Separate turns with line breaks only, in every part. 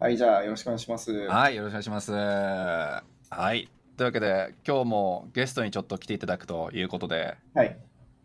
はい、じゃあよろしくお願いします。
はい、よろしくお願いします。はい。というわけで、今日もゲストにちょっと来ていただくということで、
はい。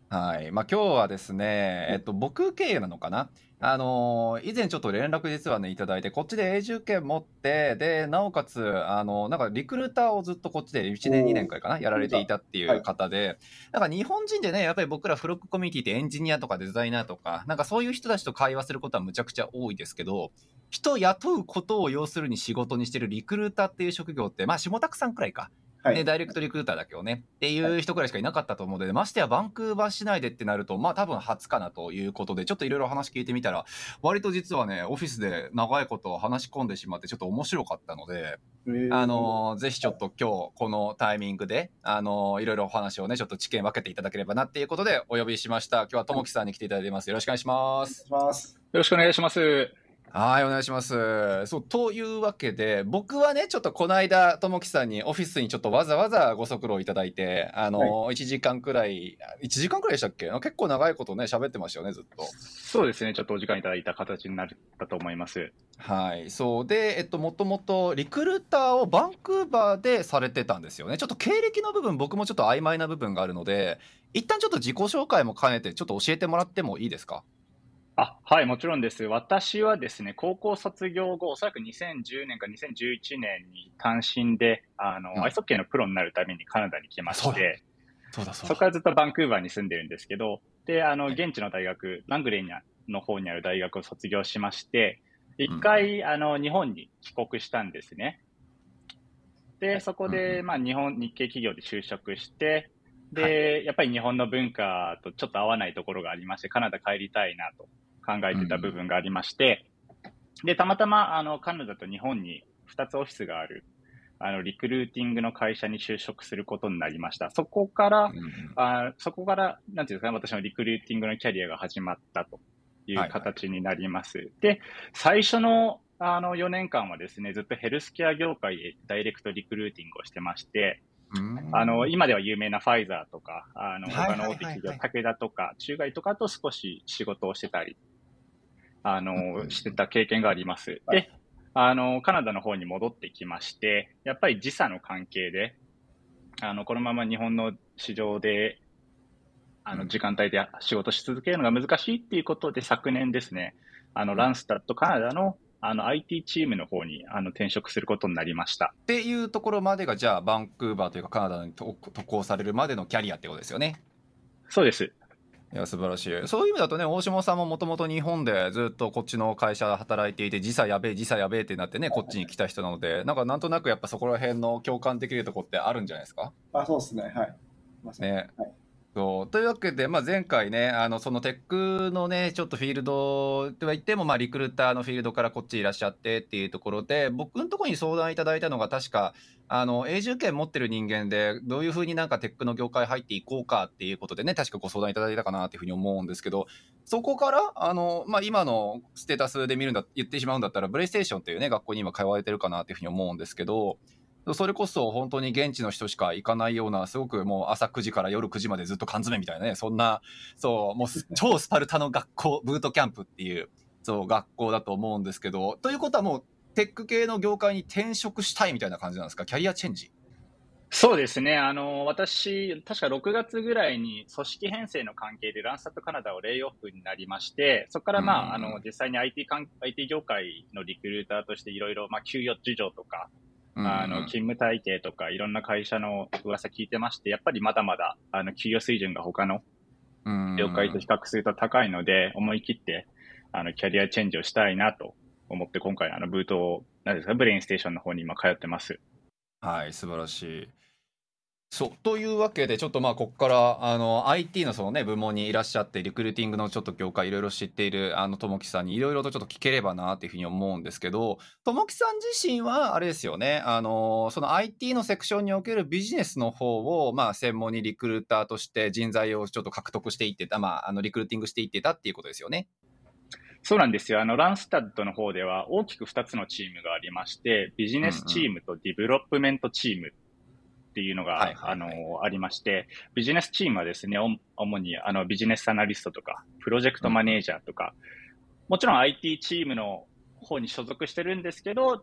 はい。まあ今日はですね、えっと、僕経由なのかな？あのー以前ちょっと連絡実はね、いただいて、こっちで永住権持って、で、なおかつ、あの、なんかリクルーターをずっとこっちで1年、
おー
2年くらいかな、やられていたっていう方で、なんか日本人でね、やっぱり僕らフロックコミュニティってエンジニアとかデザイナーとか、なんかそういう人たちと会話することはむちゃくちゃ多いですけど、人雇うことを要するに仕事にしてるリクルーターっていう職業って、まあ下田さんくらいか。
はい。
ね、ダイレクトリクルーターだけをね、っていう人くらいしかいなかったと思うので、ましてやバンクーバー市内でってなると、まあ多分初かなということで、ちょっといろいろ話聞いてみたら、割と実はね、オフィスで長いこと話し込んでしまって、ちょっと面白かったので、
えー
あのーぜひちょっと今日このタイミングで、あのーいろいろお話をね、ちょっと知見分けていただければなっていうことでお呼びしました。今日はともきさんに来ていただいてます。よろしくお願いします。
お願いします。
よろしくお願いします。
はい、お願いします。そう、というわけで、僕はね、ちょっとこの間、ともきさんにオフィスにちょっとわざわざご足労いただいて、あの、1時間くらい、1時間くらいでしたっけ？結構長いことね、喋ってましたよね、ずっと。
そうですね、ちょっとお時間いただいた形になったと思います。
はい、そう。で、えっと、もともと、リクルーターをバンクーバーでされてたんですよね。ちょっと経歴の部分、僕もちょっと曖昧な部分があるので、一旦ちょっと自己紹介も兼ねて、ちょっと教えてもらってもいいですか？
あ、はい、もちろんです。私はですね、高校卒業後、おそらく2010年か2011年に単身で、あの、
うん。
アイスホッケーのプロになるためにカナダに来まして、
そ
こからずっとバンクーバーに住んでるんですけど、で、あの、現地の大学、ラングレーニャの方にある大学を卒業しまして、一回、あの、日本に帰国したんですね。で、そこ
うんう
で、まあ、日本、日系企業で就職して、で、やっぱり日本の文化とちょっと合わないところがありまして、カナダ帰りたいなと考えてた部分がありまして、で、たまたま、あの、カナダと日本に2つオフィスがある、あの、リクルーティングの会社に就職することになりました。そこから、
うんうん
あそこから、なんていうんですかね、私のリクルーティングのキャリアが始まったとい
はいう
形になります。で、最初のあの4年間はですね、ずっとヘルスケア業界でダイレクトリクルーティングをしてまして、
うん
あの、今では有名なファイザーとか、あの、
はい
他の大手企業、
はい
武田とか、中外とかと少し仕事をしてたり、あ
うん
の、してた経験があります。
はい
で、あの、カナダの方に戻ってきまして、やっぱり時差の関係で、あの、このまま日本の市場で、あの、
うん
時間帯で仕事し続けるのが難しいっていうことで、昨年ですね、あの、ランスタットカナダの、あの、IT チームの方に、あの、転職することになりました。
っていうところまでがじゃあバンクーバーというかカナダに渡渡航されるまでのキャリアってことですよね。
そうです。
いや素晴らしい。そういう意味だとね大下さんももともと日本でずっとこっちの会社で働いていて時差やべえ時差やべえってなってねこっちに来た人なのでなんかなんとなくやっぱそこら辺の共感できるとこってあるんじゃないですか？
あ、そうですね。はい。ま
ね。
はい
そう。というわけで、まあ、前回ねあのそのテックのねちょっとフィールドとは言っても、まあ、リクルーターのフィールドからこっちいらっしゃってっていうところで僕のところに相談いただいたのが確かあの永住権持ってる人間でどういうふうになんかテックの業界入っていこうかっていうことでね確かご相談いただいたかなっていうふうに思うんですけどそこからあの、まあ、今のステータスで見るんだ言ってしまうんだったらブレイステーションっていうね学校に今通われてるかなっていうふうに思うんですけどそれこそ本当に現地の人しか行かないようなすごくもう朝9時から夜9時までずっと缶詰みたいなねそんなそうもうす 超スパルタの学校ブートキャンプっていうそう学校だと思うんですけどということはもうテック系の業界に転職したいみたいな感じなんですか？キャリアチェンジ。
そうですね。あの、私、確か6月ぐらいに組織編成の関係でランサットカナダをレイオフになりまして、そこからまあ、あ
うん。
の、実際に IT 関 IT 業界のリクルーターとしていろいろ、まあ、給与事情とか、あの、勤務体系とか、いろんな会社の噂聞いてまして、やっぱりまだまだ、あの、給与水準が他の業界と比較すると高いので、思い切って、あの、キャリアチェンジをしたいなと思って、今回、あの、ブートを、何ですか、ブレインステーションの方に今通ってます。
はい、素晴らしい。そうというわけでちょっとまあここからあの IT のそのね部門にいらっしゃってリクルーティングのちょっと業界いろいろ知っているあのともきさんにいろいろとちょっと聞ければなっていうふうに思うんですけどともきさん自身はあれですよねあのその IT のセクションにおけるビジネスの方をまあ専門にリクルーターとして人材をちょっと獲得していってたまああのリクルーティングしていってたっていうことですよね。
そうなんですよ。あの、 Randstad の方では大きく2つのチームがありまして、ビジネスチームとディベロップメントチームっていうのが、
はいはいはい
あの、ありまして、ビジネスチームはですね、主にあのビジネスアナリストとか、プロジェクトマネージャーとか、もちろん IT チームの方に所属してるんですけど、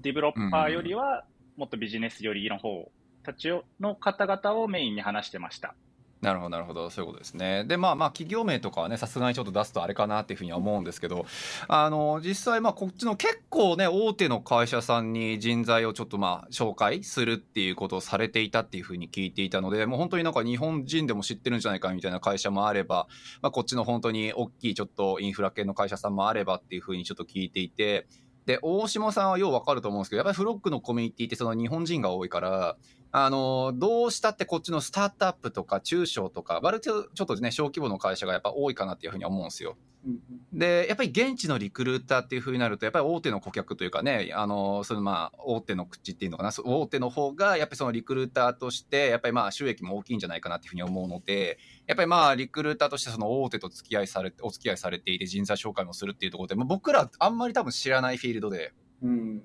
ディベロッパーよりはもっとビジネス寄りの方たちの方々をメインに話してました。
なるほどなるほどそういうことですね。でまあまあ企業名とかはねさすがにちょっと出すとあれかなっていうふうには思うんですけどあの実際まあこっちの結構ね大手の会社さんに人材をちょっとまあ紹介するっていうことをされていたっていうふうに聞いていたのでもう本当になんか日本人でも知ってるんじゃないかみたいな会社もあれば、まあ、こっちの本当に大きいちょっとインフラ系の会社さんもあればっていうふうにちょっと聞いていて。で大下さんはよう分かると思うんですけどやっぱりフロックのコミュニティってその日本人が多いからあの、どうしたってこっちのスタートアップとか中小とか、割とちょっとね、小規模の会社がやっぱ多いかなっていうふうに思うんですよ。で、やっぱり現地のリクルーターっていうふうになると、やっぱり大手の顧客というかね、あの、そのまあ、大手の口っていうのかな、大手の方が、やっぱりそのリクルーターとして、やっぱりまあ、収益も大きいんじゃないかなっていうふうに思うので、やっぱりまあ、リクルーターとしてその大手と付き合いされ、お付き合いされていて人材紹介もするっていうところで、まあ、僕らあんまり多分知らないフィールドで、うん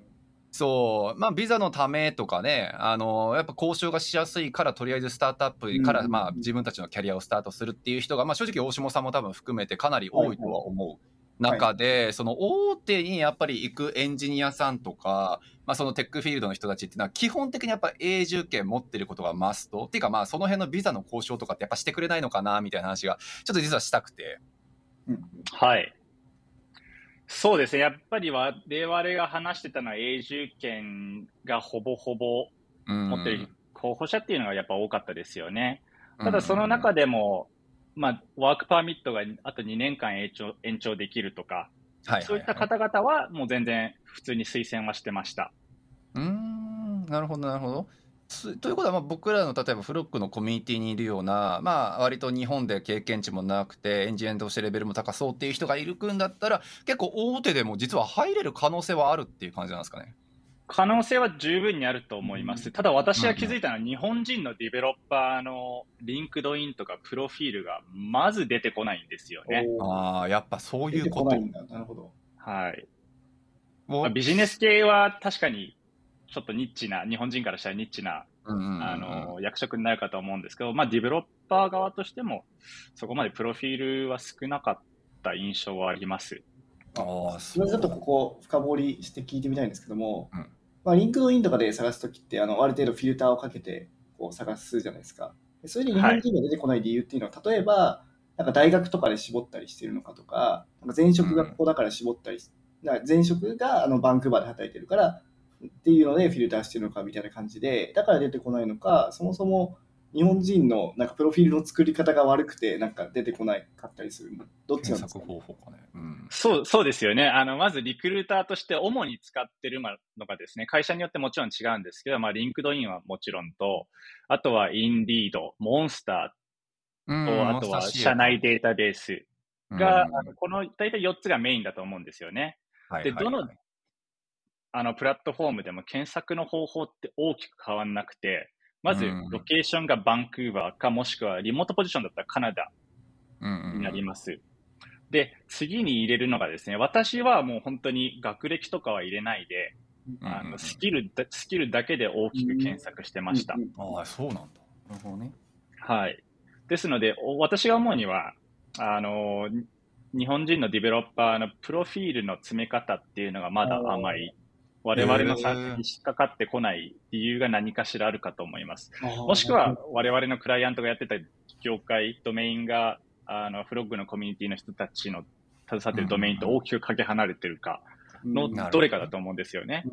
そう、まあ、ビザのためとかね、あの、やっぱ交渉がしやすいから、とりあえずスタートアップから、まあ、自分たちのキャリアをスタートするっていう人が、まあ、正直、大下さんも多分含めてかなり多いとは思う。中で、その大手にやっぱり行くエンジニアさんとか、まあ、そのテックフィールドの人たちっていうのは基本的にやっぱ永住権持ってることがマストっていうかまあその辺のビザの交渉とかってやっぱしてくれないのかなみたいな話がちょっと実はしたくて。
はいそうですね。やっぱり我々が話してたのは永住権がほぼほぼ持ってる候補者っていうのがやっぱ多かったですよね。ただその中でも、まあ、ワークパーミットがあと2年間延長延長できるとか、はいそういった方々はもう全然普通に推薦はしてました。
うん、なるほど、なるほど。ということは、まあ、僕らの例えばフロックのコミュニティにいるような、まあ、割と日本で経験値もなくてエンジニアとしてレベルも高そうっていう人がいるくんだったら結構大手でも実は入れる可能性はあるっていう感じなんですかね。
可能性は十分にあると思います。ただ私が気づいたのは、日本人のディベロッパーの LinkedIn とかプロフィールがまず出てこないんですよね。
ああ、やっぱそういうこと。
なるほど。
はい。まあ、ビジネス系は確かにちょっとニッチな、日本人からしたらニッチな、あの、役職になるかと思うんですけど、まあ、ディベロッパー側としても、そこまでプロフィールは少なかった印象はあります。
ああ、それちょっとここ深掘りして聞いてみたいんですけども、うん、まあ、 LinkedIn とかで探すときって、あの、ある程度フィルターをかけて、こう探すじゃないですか。それで日本人が出てこない理由っていうのは、はい、例えば、なんか大学とかで絞ったりしてるのかとか、なんか前職がここだから絞ったり、うん、前職があのバンクーバーで働いてるから、っていうのでフィルターしてるのかみたいな感じで、だから出てこないのか、そもそも日本人のなんかプロフィールの作り方が悪くて、なんか出てこないかったりする。どっちなんですか、ね、方法かね、
うん、そうそうですよね。あの。まずリクルーターとして主に使ってるのがですね、会社によってもちろん違うんですけど、まあ、 LinkedIn はもちろんと、あとは Indeed、モンスターと、あとは社内データベースが、あのこの大体4つがメインだと思うんですよね。で、どのあの、プラットフォームでも検索の方法って大きく変わんなくて、まず、ロケーションがバンクーバーか、もしくはリモートポジションだったらカナダになります。で、次に入れるのがですね、私はもう本当に学歴とかは入れないで、あのスキルスキルだけで大きく検索してました。
ああ、そうなんだ。なるほどね。
はい。ですので、私が思うには、あの、日本人のディベロッパーのプロフィールの詰め方っていうのがまだ甘い我々のサーチに引っかかってこない理由が何かしらあるかと思います。もしくは、我々のクライアントがやってた業界、ドメインが、あの、フロッグのコミュニティの人たちの携わっているドメインと大きくかけ離れてるか。のどれかだと思うんですよね。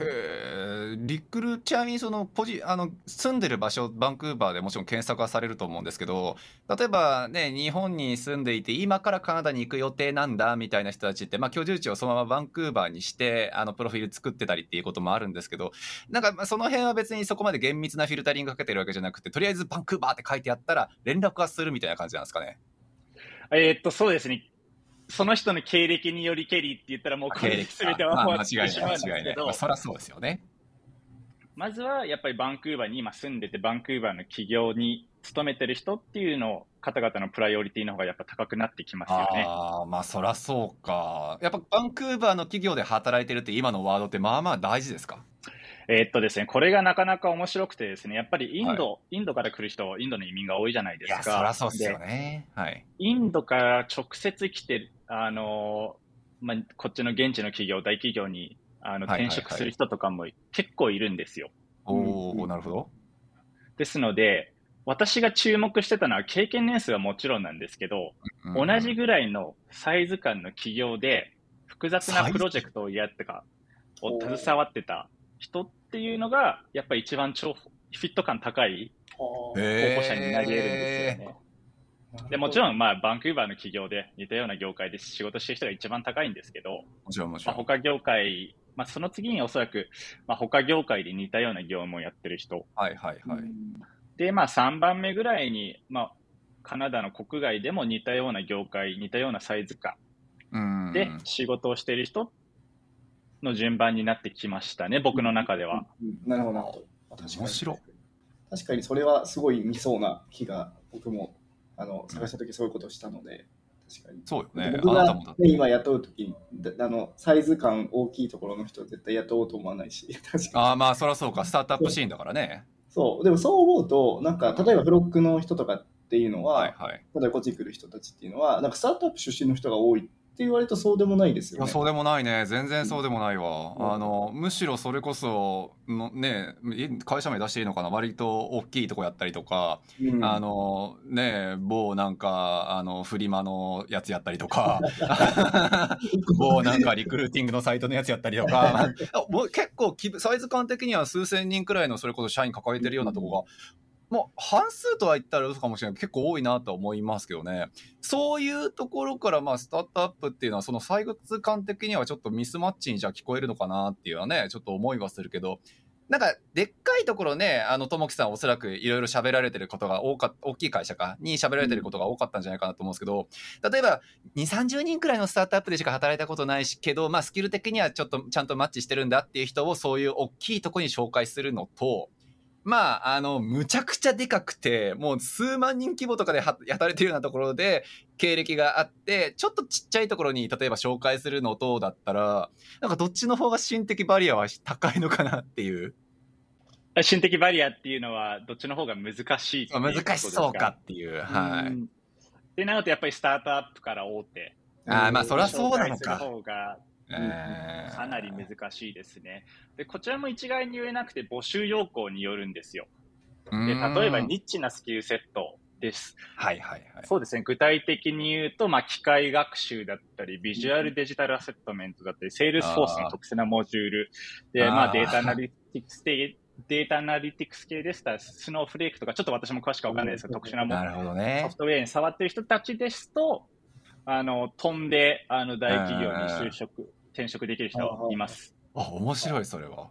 えリクルちなみにそのポジあの住んでる場所バンクーバーでもちろん検索はされると思うんですけど例えばね日本に住んでいて今からカナダに行く予定なんだみたいな人たちって、まあ、居住地をそのままバンクーバーにしてあのプロフィール作ってたりっていうこともあるんですけどなんかその辺は別にそこまで厳密なフィルタリングかけてるわけじゃなくてとりあえずバンクーバーって書いてあったら連絡はするみたいな感じなんですかね？
えー、っとそうですねその人の経歴によりけりって言ったらもうこれ全ては終わってしまうんですけど、まあ、
そりゃそうですよね。
まずはやっぱりバンクーバーに今住んでて、バンクーバーの企業に勤めてる人っていうのを、方々のプライオリティの方がやっぱ高くなってきますよね。
ああ、まあそりゃそうか。やっぱバンクーバーの企業で働いてるって今のワードってまあまあ大事ですか？
えー、っとですね、これがなかなか面白くてですね、やっぱりインド、はい、インドから来る人、インドの移民が多いじゃないですか。
そりゃそうですよね。はい。
インドから直接来て、あの、まあ、こっちの現地の企業、大企業にあの転職する人とかも結構いるんですよ。
おおなるほど。
ですので、私が注目してたのは経験年数はもちろんなんですけど、うん、同じぐらいのサイズ感の企業で複雑なプロジェクトをやってか、を携わってた人っていうのが、やっぱり一番超フィット感高い候補者になり得るんですよね。でもちろん、まあ、バンクーバーの企業で似たような業界で仕事してる人が一番高いんですけど、
もちろんもちろん。
まあ、他業界、まあ、その次におそらく、まあ、他業界で似たような業務をやってる人。
はいはいはい。
で、まあ、3番目ぐらいに、まあ、カナダの国外でも似たような業界、似たようなサイズ感で仕事をしている人の順番になってきましたね、僕の中では。
なるほど。
面白
確かにそれはすごい見そうな気が僕もあの探した時そういうことをしたので、確かに。
そうよね。
僕が、ね、今雇う時にあのサイズ感大きいところの人は絶対雇おうと思わないし、
確かに。ああ、まあそりゃそうか、スタートアップシーンだからね。
そう、でもそう思うと、なんか例えばフロックの人とかっていうのは、はいはい、例えばこっちに来る人たちっていうのは、なんかスタートアップ出身の人が多いって言われるとそうでもないですよね。
そうでもないね。全然そうでもないわ。うん、あの、むしろそれこそ、のね、会社名出していいのかな？割と大きいとこやったりとか、うん、あの、ね、某なんか、あの、フリマのやつやったりとか、某なんかリクルーティングのサイトのやつやったりとか、結構サイズ感的には数千人くらいのそれこそ社員抱えてるようなとこがもう半数とは言ったら嘘かもしれない。結構多いなと思いますけどね。そういうところからまあスタートアップっていうのはその採掘感的にはちょっとミスマッチにじゃあ聞こえるのかなっていうのはね、ちょっと思いはするけど、なんか、でっかいところね、あの、ともきさんおそらくいろいろ喋られてることが多か大きい会社か、に喋られてることが多かったんじゃないかなと思うんですけど、例えば、2、30人くらいのスタートアップでしか働いたことないし、けど、まあ、スキル的にはちょっとちゃんとマッチしてるんだっていう人をそういう大きいとこに紹介するのと、まあ、あの、むちゃくちゃでかくて、もう数万人規模とかで働いてるようなところで、経歴があって、ちょっとちっちゃいところに、例えば紹介するのとだったら、なんかどっちの方が心的バリアは高いのかなっていう。
心的バリアっていうのは、どっちの方が難しいい
難しそうかっていう。はい。
で、なるとやっぱりスタートアップから大手。
ああ、まあそりゃそうなのか。
方がかなり難しいですね。で、こちらも一概に言えなくて募集要項によるんですよ。で、例えばニッチなスキルセットです。
はいはいはい。
そうですね。具体的に言うと、まあ、機械学習だったり、ビジュアルデジタルアセットメントだったり、 Salesforce の特殊なモジュール、で、まあ、データアナリティクスデータアナリティクス系でしたら、 Snowflake とか、ちょっと私も詳しくわかんないですけど、特殊なも
なるほど、ね、
ソフトウェアに触ってる人たちですと、あの、飛んで、あの、大企業に就職転職できる人います。
あ、面白い、それは。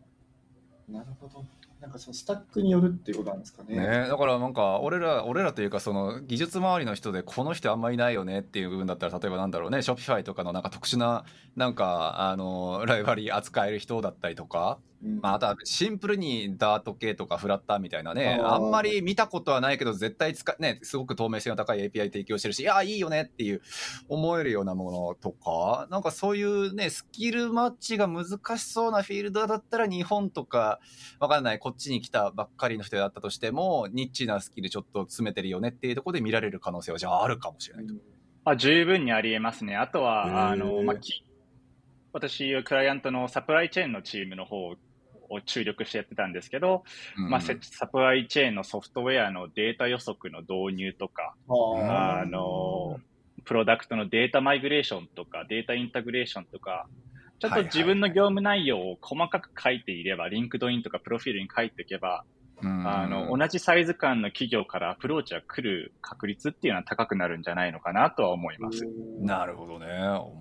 なるほど。なんかそのスタックによるっていうことなんですかね。
ね。だからなんか俺ら俺らというかその技術周りの人でこの人あんまりいないよねっていう部分だったら例えばなんだろうねショッピファイとかのなんか特殊ななんかあのライバリー扱える人だったりとかまあ、あとはシンプルにダート系とかフラッターみたいなね、あんまり見たことはないけど、絶対使ね、すごく透明性の高い API 提供してるし、いや、いいよねっていう思えるようなものとか、なんかそういうね、スキルマッチが難しそうなフィールドだったら、日本とか、わかんない、こっちに来たばっかりの人だったとしても、ニッチなスキルちょっと詰めてるよねっていうところで見られる可能性は、じゃああるかもしれないと。
あ十分にありえますね。あとは、あの、まあ、私、クライアントのサプライチェーンのチームの方を注力してやってたんですけど、うん、まあ、サプライチェーンのソフトウェアのデータ予測の導入とか、あの、プロダクトのデータマイグレーションとか、データインタグレーションとか、ちょっと自分の業務内容を細かく書いていれば、 LinkedIn とかプロフィールに書いておけば、あの、同じサイズ感の企業からアプローチが来る確率っていうのは高くなるんじゃないのかなとは思います。
なるほどね。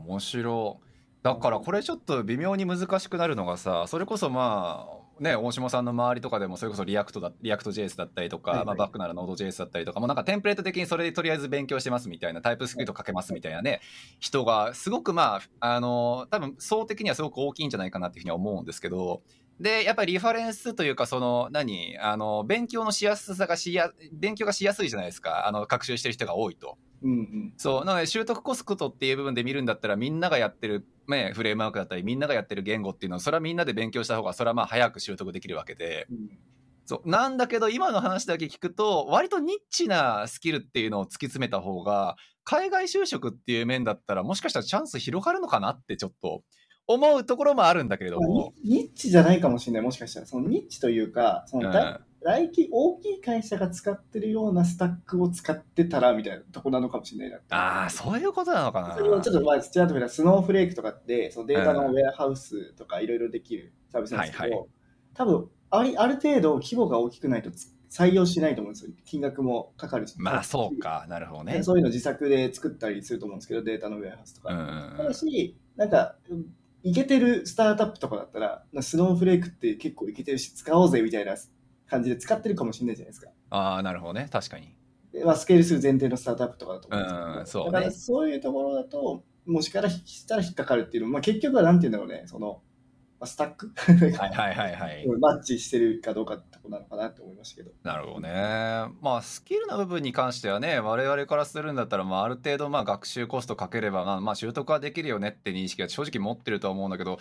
面白。だからこれちょっと微妙に難しくなるのがさそれこそまあね大島さんの周りとかでもそれこそリアクトだリアクト JS だったりとか、はいはい、まあ、バックならノード JS だったりとかもうなんかテンプレート的にそれでとりあえず勉強してますみたいな TypeScript かけますみたいなね人がすごくまああの多分層的にはすごく大きいんじゃないかなっていうふうには思うんですけどで、やっぱりリファレンスというか、その、何？あの、勉強のしやすさがしや、勉強がしやすいじゃないですか。あの、学習してる人が多いと。
うんうん、
そう。なので、習得コストっていう部分で見るんだったら、みんながやってる、ね、フレームワークだったり、みんながやってる言語っていうのは、それはみんなで勉強した方が、それはまあ早く習得できるわけで。うんそうなんだけど今の話だけ聞くと割とニッチなスキルっていうのを突き詰めた方が海外就職っていう面だったらもしかしたらチャンス広がるのかなってちょっと思うところもあるんだけれども。
ニッチじゃないかもしれない、もしかしたら。そのニッチというか、その大,、大き大きい会社が使ってるようなスタックを使ってたらみたいなとこなのかもしれない
な。ああ、そういうことなのかな。
それちょっとまあ、ちらっとスノーフレークとかって、そのデータのウェアハウスとかいろいろできるサービスなんですけど、はいはい、多分ありある程度規模が大きくないと採用しないと思うんですよ。金額もかかるし。
まあそうか、なるほどね。
そういうの自作で作ったりすると思うんですけど、データのウェアハウスとか。ただし、なんか、いけてるスタートアップとかだったら、スノーフレークって結構いけてるし、使おうぜみたいな感じで使ってるかもしれないじゃないですか。
ああ、なるほどね。確かに。
まあ、スケールする前提のスタートアップとかだと思うん
ですけど、うん、そう、ね、
だからそういうところだと、もしからしたら引っかかるっていうのまあ、結局はなんて言うんだろうね、その、スタック？
はいはいはいはい。
マッチしてるかどうかってとこなのかなって思いましたけど。
なるほどね。まあスキルな部分に関してはね、我々からするんだったら、まあある程度まあ学習コストかければ、まあ、まあ習得はできるよねって認識は正直持ってると思うんだけど、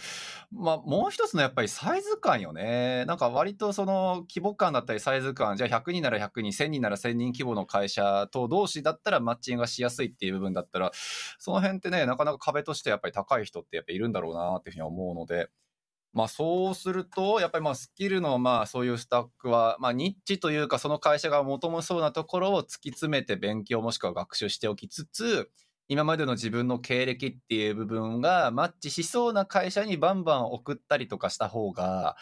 まあもう一つのやっぱりサイズ感よね。なんか割とその規模感だったりサイズ感、じゃあ100人なら100人、1000人なら1000人規模の会社と同士だったらマッチングがしやすいっていう部分だったら、その辺ってね、なかなか壁としてやっぱり高い人ってやっぱいるんだろうなっていうふうに思うので、まあ、そうすると、やっぱりまあスキルのまあそういうスタックは、まあ、ニッチというか、その会社が求めそうなところを突き詰めて勉強もしくは学習しておきつつ、今までの自分の経歴っていう部分がマッチしそうな会社にバンバン送ったりとかした方が、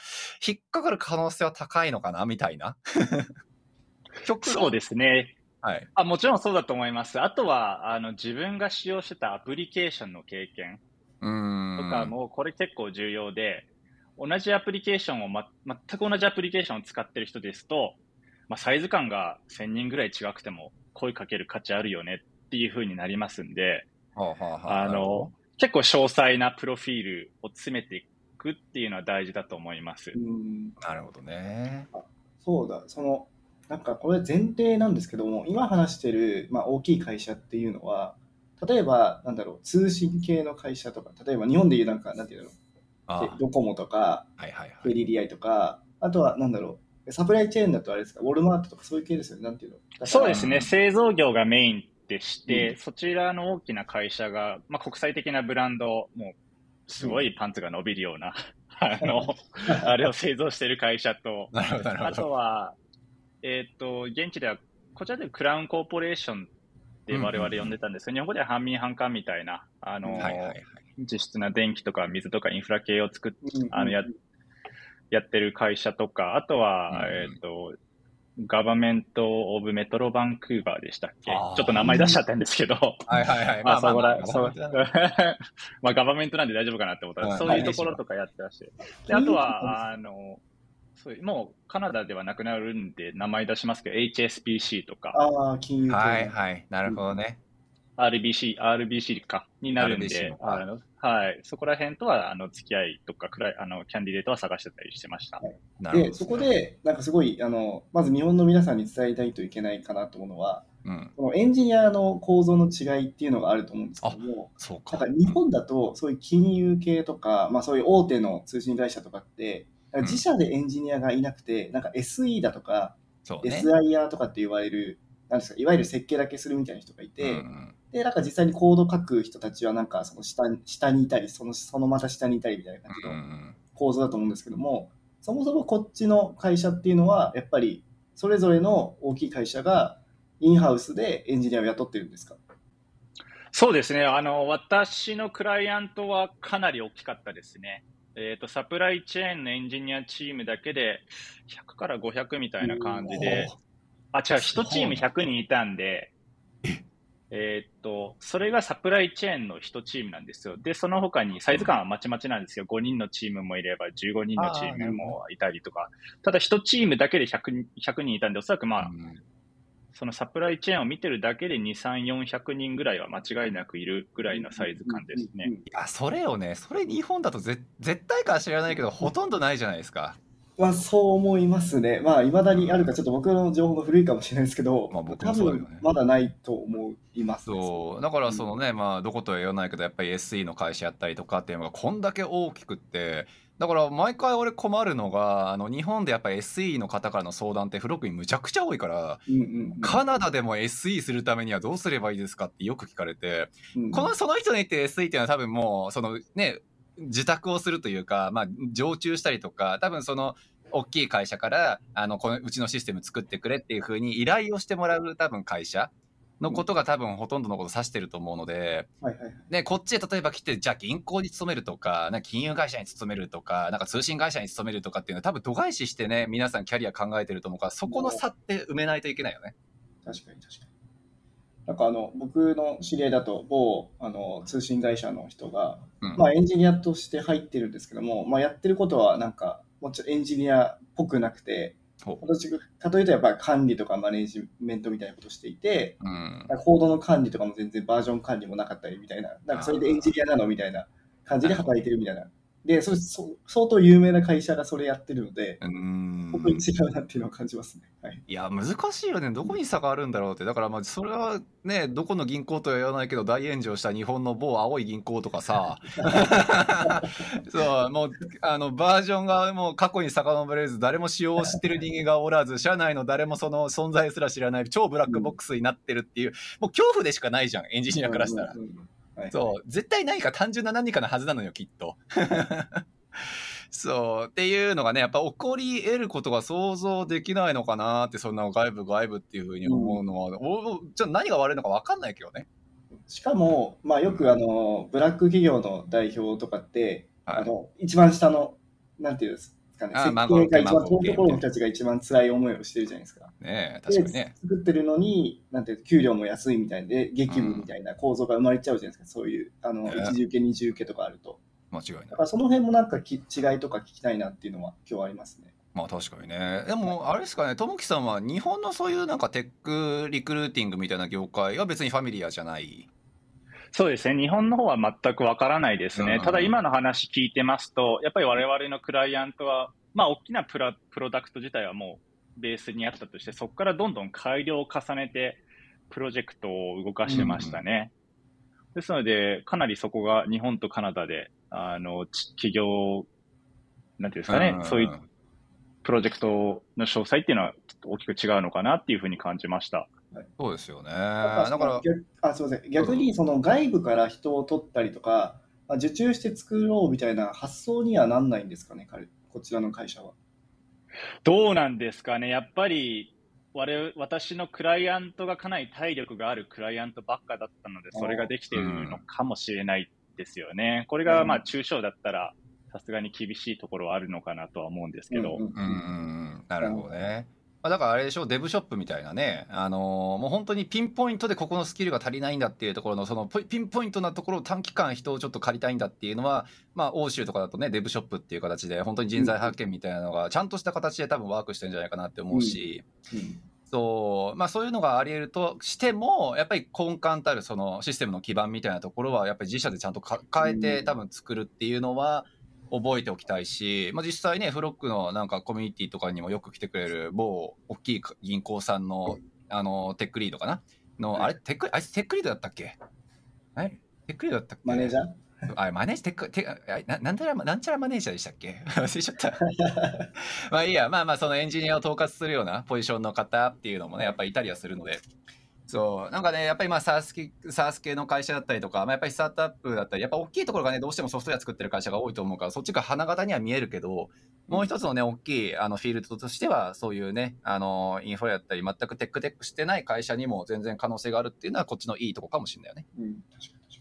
引っかかる可能性は高いのかなみたいな。
そうですね。
はい、
あもちろんそうだと思います。あとはあの自分が使用してたアプリケーションの経験とかも、これ結構重要で、同じアプリケーションを、ま、全く同じアプリケーションを使ってる人ですと、まあ、サイズ感が1000人ぐらい違くても声かける価値あるよねっていうふうになりますんで、
はあはあ、
あの、結構詳細なプロフィールを詰めていくっていうのは大事だと思います。
なるほどね。
そうだ、その、なんかこれ前提なんですけども、今話してる、まあ、大きい会社っていうのは、例えば、なんだろう、通信系の会社とか、例えば日本でいうなんか、なんていうの、ドコモとか、
はいはいはい、
KDDI とか、あとはなんだろう、サプライチェーンだとあれですか、ウォルマートとかそういう系ですよね、なんていうの？
そうですね、製造業がメインでして、うん、そちらの大きな会社が、まあ、国際的なブランド、もうすごいパンツが伸びるような、うん、あの、あれを製造している会社と、あとは、えっ、ー、と、現地では、こちらでクラウンコーポレーションって我々呼んでたんですが、うんうん、日本語では半民半官みたいな、あの、はいはいはい実質な電気とか水とかインフラ系を作っ、あのややってる会社とか、あとは、えっ、ー、と、ガバメント・オブ・メトロ・バンクーバーでしたっけ？ちょっと名前出しちゃったんですけど。
はいはいはい。
まあ、そこら、そう、まあ、ガバメントなんで大丈夫かなって思ったら、そういうところとかやってらして。で、あとは、あの、そうもうカナダではなくなるんで名前出しますけど、HSBC とか。
ああ、金融
はいはい。なるほどね。
RBC、RBC か、になるんで、あのはい、そこら辺とは、あの、付き合いとか、くらい、あの、キャンディデートは探してたりしてました。
はい、で、そこで、なんかすごい、あの、まず日本の皆さんに伝えたいといけないかなと思うのは、うん、このエンジニアの構造の違いっていうのがあると思うんですけども、
そうか。
なんか日本だと、そういう金融系とか、まあそういう大手の通信会社とかって、自社でエンジニアがいなくて、なんか SE だとか、ね、SIR とかって言われる、なんですか、いわゆる設計だけするみたいな人がいて、うんで、なんか実際にコード書く人たちはなんかその下下にいたり、そのそのまた下にいたりみたいな感じの構造だと思うんですけども、そもそもこっちの会社っていうのは、やっぱりそれぞれの大きい会社がインハウスでエンジニアを雇ってるんですか？
そうですね。あの、私のクライアントはかなり大きかったですね。えっ、ー、と、サプライチェーンのエンジニアチームだけで100から500みたいな感じで、あ、違う、1チーム100人いたんで、えー、っと、それがサプライチェーンの1チームなんですよ。で、その他にサイズ感はまちまちなんですよ。5人のチームもいれば15人のチームもいたりとか。ただ1チームだけで 100, 100人いたんで、おそらくまあ、うん、そのサプライチェーンを見てるだけで2、3、400人ぐらいは間違いなくいるぐらいのサイズ感ですね。
いや、それをね、それ日本だとぜ絶対か知らないけど、ほとんどないじゃないですか。
まあ、そう思いますね。まあ、いまだにあるか、ちょっと僕の情報が古いかもしれないですけど、まあ、僕もそうだよね。まだないと思います、
ね、そう。だから、そのね、うん、まあ、どことは言わないけど、やっぱり SE の会社やったりとかっていうのが、こんだけ大きくって、だから毎回俺困るのがあの日本でやっぱ SE の方からの相談ってフロックにむちゃくちゃ多いから、
うんうんうん
カナダでも SE するためにはどうすればいいですかってよく聞かれて、
うん
このその人の言ってる SE っていうのは多分もうそのね自宅をするというか、まあ、常駐したりとか多分その大きい会社からあのこのうちのシステム作ってくれっていうふうに依頼をしてもらう多分会社のことが多分ほとんどのことを指してると思うので、
はいはいはい。
ね、こっちへ例えば来てじゃあ銀行に勤めるとかなんか金融会社に勤めるとかなんか通信会社に勤めるとかっていうのは多分度外視してね皆さんキャリア考えてると思うからそこの差って埋めないといけないよね。
確かに確かに。なんかあの僕の知り合いだと某あの通信会社の人が、
うん。
まあ、エンジニアとして入ってるんですけども、まあ、やってることはなんかもうちょエンジニアっぽくなくて
ほ
私かというとやっぱり管理とかマネジメントみたいなことをしていて
うん。
コードの管理とかも全然バージョン管理もなかったりみたいななんかそれでエンジニアなのみたいな感じで働いてるみたいなでそれそ相当有名な会社がそれやってるので
うーん。
本当に違うなっていうのを感じますね。はい。
いや難しいよね。どこに差があるんだろうって。だからまあそれはねどこの銀行とは言わないけど大炎上した日本の某青い銀行とかさ。そうもうあのバージョンがもう過去に遡れず誰も使用を知ってる人間がおらず社内の誰もその存在すら知らない超ブラックボックスになってるっていうもう恐怖でしかないじゃんエンジニアからしたら。
うんうんうんはい
そう。絶対何か単純な何かのはずなのよきっと。そう。っていうのがねやっぱ起こり得ることが想像できないのかなってそんな外部外部っていうふうに思うのは、おおちょっと何が悪いのか分かんないけどね。
しかも、まあ、よくあのブラック企業の代表とかって、
はい。
あの一番下の、なんていうんですかね、
あー
設
孫
計が一番遠い
孫
ところの人たちが一番辛い思いをしてるじゃないですか。
ねえ確かにね
で作ってるのに、なんていう給料も安いみたいで、激務みたいな構造が生まれちゃうじゃないですか、そういうあの
ね
一次受け、二次受けとかあると。
間違いない
だからその辺もなんかき違いとか聞きたいなっていうのは今日ありますね。
まあ確かにねでもあれですかねともきさんは日本のそういうなんかテックリクルーティングみたいな業界は別にファミリアじゃない
そうですね。日本の方は全くわからないですね。
うん
ただ今の話聞いてますと、やっぱり我々のクライアントは、まあ大きなプラプロダクト自体はもうベースにあったとして、そこからどんどん改良を重ねて、プロジェクトを動かしてましたね。ですので、かなりそこが日本とカナダで、あの、ち企業、なんていうんですかね、
ん
そういうプロジェクトの詳細っていうのは大きく違うのかなっていうふうに感じました。
そうですよね。
だ
だから
逆あすみません。逆にその外部から人を取ったりとか、まあ受注して作ろうみたいな発想にはなんないんですかね、彼こちらの会社は。
どうなんですかね、やっぱり我私のクライアントがかなり体力があるクライアントばっかだったので、それができているのかもしれないですよね。これがまあ中小だったら、さすがに厳しいところはあるのかなとは思うんですけど、
うんうん。
うんうんうん。なるほどね。まあ、だからあれでしょ、デブショップみたいなね、あのーもう本当にピンポイントでここのスキルが足りないんだっていうところの、そのピンポイントなところを短期間人をちょっと借りたいんだっていうのは、まあ、欧州とかだとね、デブショップっていう形で、本当に人材派遣みたいなのが、ちゃんとした形で多分ワークしてるんじゃないかなって思うし、
うん。
そう、まあそういうのがあり得るとしても、やっぱり根幹たるそのシステムの基盤みたいなところは、やっぱり自社でちゃんとか変えて多分作るっていうのは、覚えておきたいし、まあ、実際ね、フロックのなんかコミュニティとかにもよく来てくれる某大きい銀行さんのあのテックリードかな？の、
はい。
あれ？テックあいつテックリードだったっけ？え？テックリードだったっけ？
マネージャー？
あマネージャーテックテあななんちゃらなんちゃらマネージャーでしたっけ？忘れちゃった。まあいいや、まあまあそのエンジニアを統括するようなポジションの方っていうのもね、やっぱりいたりはするので。そう、なんかね、やっぱりまあ SARS 系、SARS 系の会社だったりとか、まあやっぱりスタートアップだったり、やっぱ大きいところがね、どうしてもソフトウェア作ってる会社が多いと思うから、そっちが花形には見えるけど、もう一つのね、大きいあのフィールドとしては、そういうね、あの、インフラやったり、全くテックテックしてない会社にも全然可能性があるっていうのは、こっちのいいとこかもしれないよね。
うん、確かに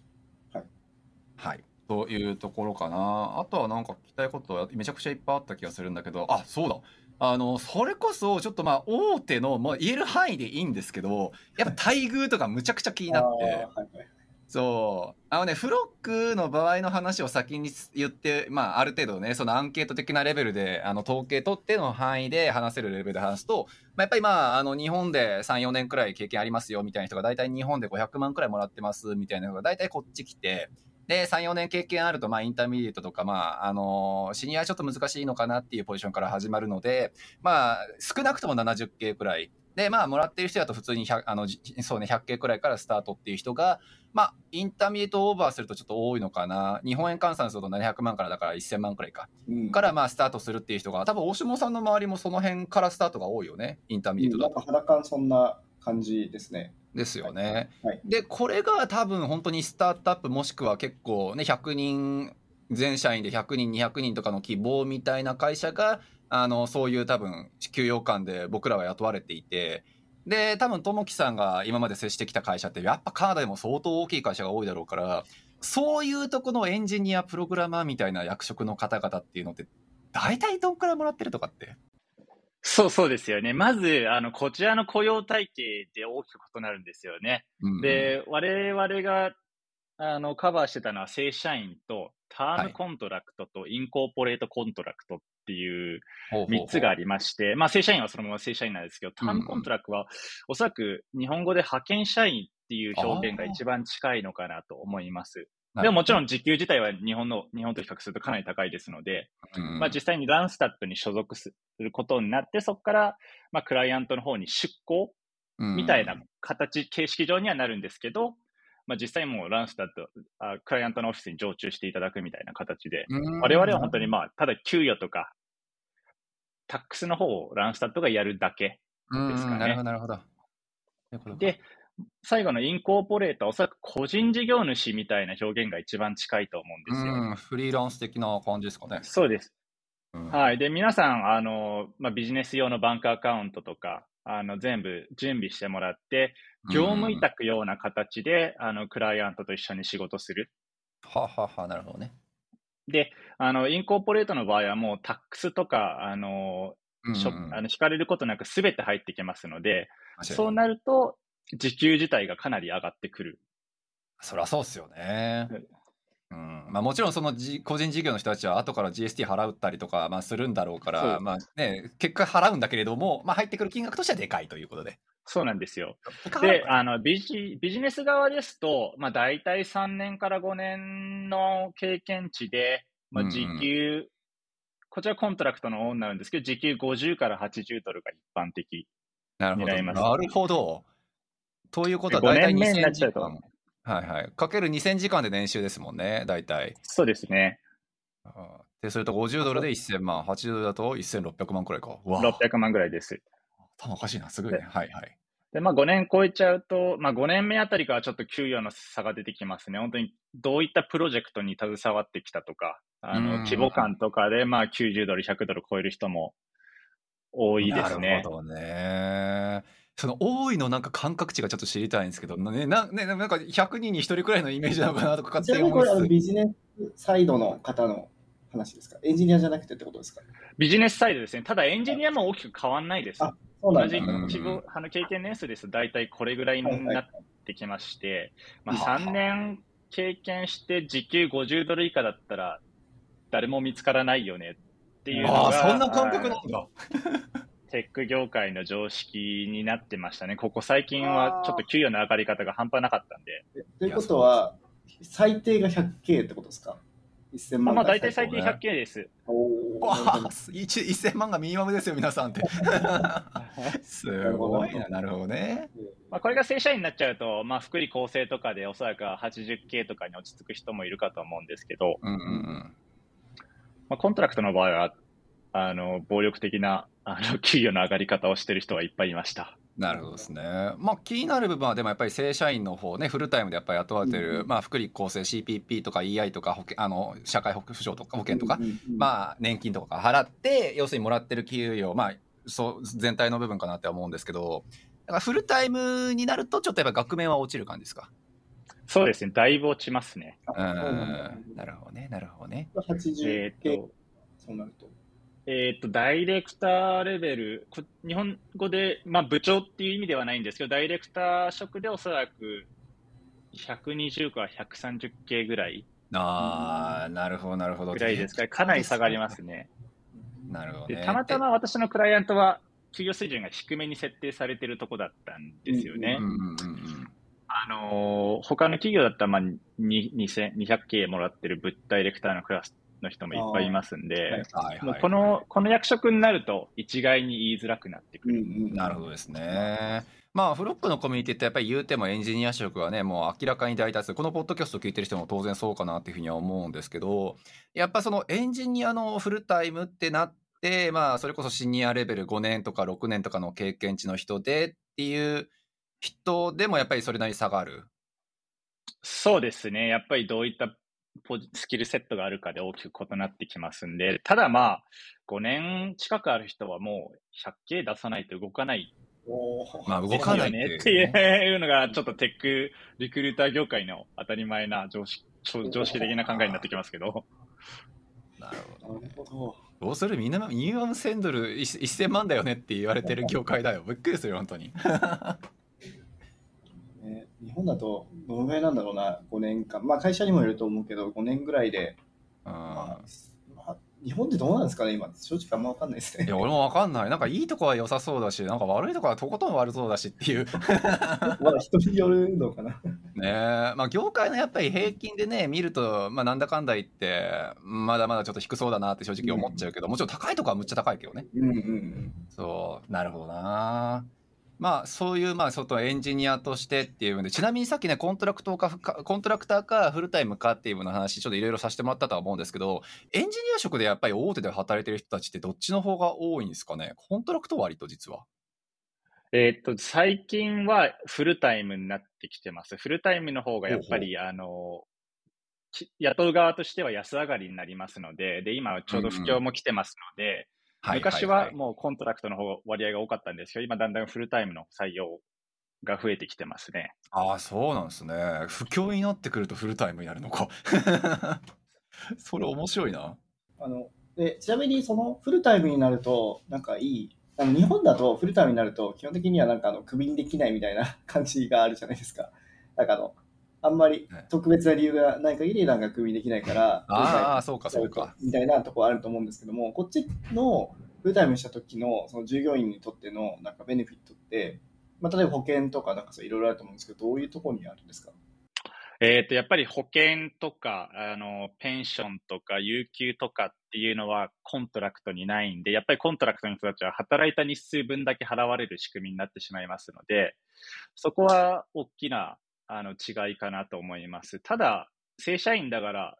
確か
はい。というところかな。あとはなんか聞きたいことはめちゃくちゃいっぱいあった気がするんだけど、あ、そうだ。あの、それこそ、ちょっとまあ、大手の、まあ、言える範囲でいいんですけど、やっぱ待遇とかむちゃくちゃ気に
に。
なって、そう。あのね、フロックの場合の話を先に言って、まあ、ある程度ね、そのアンケート的なレベルで、あの、統計取っての範囲で話せるレベルで話すと、まあ、やっぱりまあ、あの、日本で3、4年くらい経験ありますよ、みたいな人が大体日本で500万くらいもらってます、みたいなのが大体こっち来て、で、3、4年経験あると、まあ、 intermediate とか、まあ、あのシニアはちょっと難しいのかなっていうポジションから始まるので、まあ、少なくとも70系くらいで、まあ、もらってる人だと普通に100、あの、そうね、100K くらいからスタートっていう人が、まあ、 intermediate オーバーするとちょっと多いのかな。日本円換算すると700万からだから1000万くらいか。うん、から、まあ、スタートするっていう人が、多分、大下さんの周りもその辺からスタートが多いよね。 intermediate だと。
うん、なんか肌感そんな感じですね。
ですよね。はい、で、これが多分本当にスタートアップもしくは結構ね、100人、全社員で100人、200人とかの希望みたいな会社が、あの、そういう多分、給与感で僕らは雇われていて、で、多分、ともきさんが今まで接してきた会社って、やっぱカナダでも相当大きい会社が多いだろうから、そういうとこのエンジニア、プログラマーみたいな役職の方々っていうのって、大体どんくらいもらってるとかって？
そうそうですよね。まず、あの、こちらの雇用体系で大きく異なるんですよね。うん、で、我々が、あの、カバーしてたのは正社員と、 term contract と incorporate contract っていう3つがありまして、まあ正社員はそのまま正社員なんですけど、 term contract はおそらく日本語で派遣社員っていう表現が一番近いのかなと思います。でももちろん時給自体は日本の、日本と比較するとかなり高いですので、まあ実際に Randstad に所属することになって、そこからまあクライアントの方に出向みたいな形、形式上にはなるんですけど、まあ、実際もうランスタットあ、クライアントのオフィスに常駐していただくみたいな形で、我々は本当にまあ、ただ給与とか、タックスの方をランスタットがやるだけですかね。
なるほど、なるほど。
で、最後のインコーポレーター、おそらく個人事業主みたいな表現が一番近いと思うんですよ。
フリーランス的な感じですかね。
そうです。はい。で、皆さん、あの、まあ、ビジネス用のバンクアカウントとか、あの、全部準備してもらって、業務委託ような形で、あの、クライアントと一緒に仕事する。
はははなるほどね。
で、あの、インコーポレートの場合はもうタックスとか、あの、うんうん、あの引かれることなく全て入ってきますので、そうなると、時給自体がかなり上がってくる。
そりゃそうっすよね。うんまあ、もちろんその個人事業の人たちは後から GST 払ったりとか、まあ、するんだろうから、まあね、結果払うんだけれども、まあ、入ってくる金額としてはでかいということで。
そうなんですよ。で、あのビジビジネス側ですと、まあ、大体3年から5年の経験値で、まあ、時給、うん、こちらコントラクトのオンになるんですけど、時給50から80ドルが一般的
なるほど。なるほど。ということは大体2000時間。はいはい。かける2000時間で年収ですもんね、大体。
そうですね。
で、それと50ドルで1000万、80ドルだと1600万くらいか。
600万ぐらいです。
頭おかしいな、すごいね。はいはい。
で、まあ5年超えちゃうと、まあ5年目あたりからちょっと給与の差が出てきますね。本当にどういったプロジェクトに携わってきたとか、あの、規模感とかで、まあ90ドル、100ドル超える人も多いですね。
なるほどね。その多いのなんか感覚値がちょっと知りたいんですけど、ね、なねなんか100人に1人くらいのイメージなのかなとか
勝手に思います。ビジネスサイドの方の話ですか？エンジニアじゃなくてってことですか？
ビジネスサイドですね。ただエンジニアも大きく変わんないです。あそうなん同じ規模、あの経験年数ですと大体これぐらいになってきまして、はいはい、まあ3年経験して時給50ドル以下だったら誰も見つからないよねっていうのが。あ
そんな感覚なんだ。
テック業界の常識になってましたね。ここ最近はちょっと給与の上がり方が半端なかったんで。
ということは、最低が 100K ってことですか？1000万
まあ大体最低 100K です。
おわ1000万がミニマムですよ、皆さんって。すごいな、なるほどね。
まあ、これが正社員になっちゃうと、まあ、福利厚生とかでおそらく 80K とかに落ち着く人もいるかと思うんですけど、うんうんうんまあ、コントラクトの場合は、あの、暴力的なあの 給与の上がり方をしてる人はいっぱいいました。
なるほどですね。まあ気になる部分はでもやっぱり正社員の方ねフルタイムでやっぱり雇われてる、うん、まあ福利厚生 CPP とか EI とか保険あの社会保障とか保険とか、うん、まあ年金とか払って要するにもらってる給与まあそう全体の部分かなって思うんですけどだからフルタイムになるとちょっとやっぱ額面は落ちる感じですか？
そうですねだいぶ落ちますね。
うんなるほどねなるほどね。
80えー、っとそうなると。
えっ、と、ダイレクターレベル、日本語で、まあ、部長っていう意味ではないんですけど、ダイレクター職でおそらく120から130系ぐらい。
ああ、なるほど、なるほど。
ぐらいですかかなり下がりますね。
なるほど、
ね、たまたま私のクライアントは、給与水準が低めに設定されているとこだったんですよね。あのー、他の企業だったら、まあ、200K もらってるダイレクターのクラスの人もいっぱいいますんで、
はいはい
もうこの、この役職になると一概に言いづらくなってくる。
うんうん
なるほどですね。まあ、フロックのコミュニティってやっぱり言うてもエンジニア職はね、もう明らかに大多数、このポッドキャスト聞いてる人も当然そうかなっていうふうには思うんですけど、やっぱそのエンジニアのフルタイムってなって、まあ、それこそシニアレベル5年とか6年とかの経験値の人でっていう人でもやっぱりそれなりに差がある。
そうですね。やっぱりどういったスキルセットがあるかで大きく異なってきますんで、ただまあ、5年近くある人はもう 100K 出さないと動かない
まあ、動かない
よね
っ
ってて
いう
のが、ちょっとテックリクルーター業界の当たり前な常識常識的な考えになってきますけど。
なるほど。
なるほど。
どうする？ミニマムミニマム1000ドル1000万だよねって言われてる業界だよ。びっくりするよ、本当に。
ね、日本だとどのぐらいなんだろうな、5年間。まあ会社にもよると思うけど、5年ぐらいで、
うん
まあまあ日本ってどうなんですかね、今。正直あんま分かんないですね
いや。俺もわかんないなんかいいとこは良さそうだしなんか悪いとこはとことん悪そうだしっていう
まだ人によるのかな。
ねえまあ業界のやっぱり平均でね見るとまあなんだかんだ言ってまだまだちょっと低そうだなって正直思っちゃうけどもちろん高いとこはむっちゃ高いけどね
うんうんうん。
そうなるほどなまあそういうまあ外エンジニアとしてっていうのでちなみにさっきねコントラクトかかコントラクターかフルタイムかっていうような話ちょっといろいろさせてもらったとは思うんですけどエンジニア職でやっぱり大手で働いてる人たちってどっちの方が多いんですかね？コントラクト割と実は。
えーっと、最近はフルタイムになってきてます。フルタイムの方がやっぱり、あの、き雇う側としては安上がりになりますので、で、今ちょうど不況も来てますので、昔はもうコントラクトの方割合が多かったんですけど、今だんだんフルタイムの採用が増えてきてますね。
ああそうなんですね不況になってくるとフルタイムになるのか それ面白いな
あのでちなみにそのフルタイムになると、なんかいい、あの日本だとフルタイムになると、基本的にはなんかあのクビにできないみたいな感じがあるじゃないですか。なんかあの、あんまり
ね
特別な理由がない限りなんかクビにできないから、
ああそうかそうか。
みたいなところあると思うんですけども、こっちのフルタイムにした時のその従業員にとってのなんかベネフィットって、まあ、例えば保険とかなんかそういろいろあると思うんですけど、どういうところにあるんですか？
えっ、と、やっぱり保険とか、あの、 pension とか、有給とかっていうのはコントラクトにないんで、やっぱりコントラクトの人たちは働いた日数分だけ払われる仕組みになってしまいますので、そこは大きなあの違いかなと思います。ただ、正社員だから、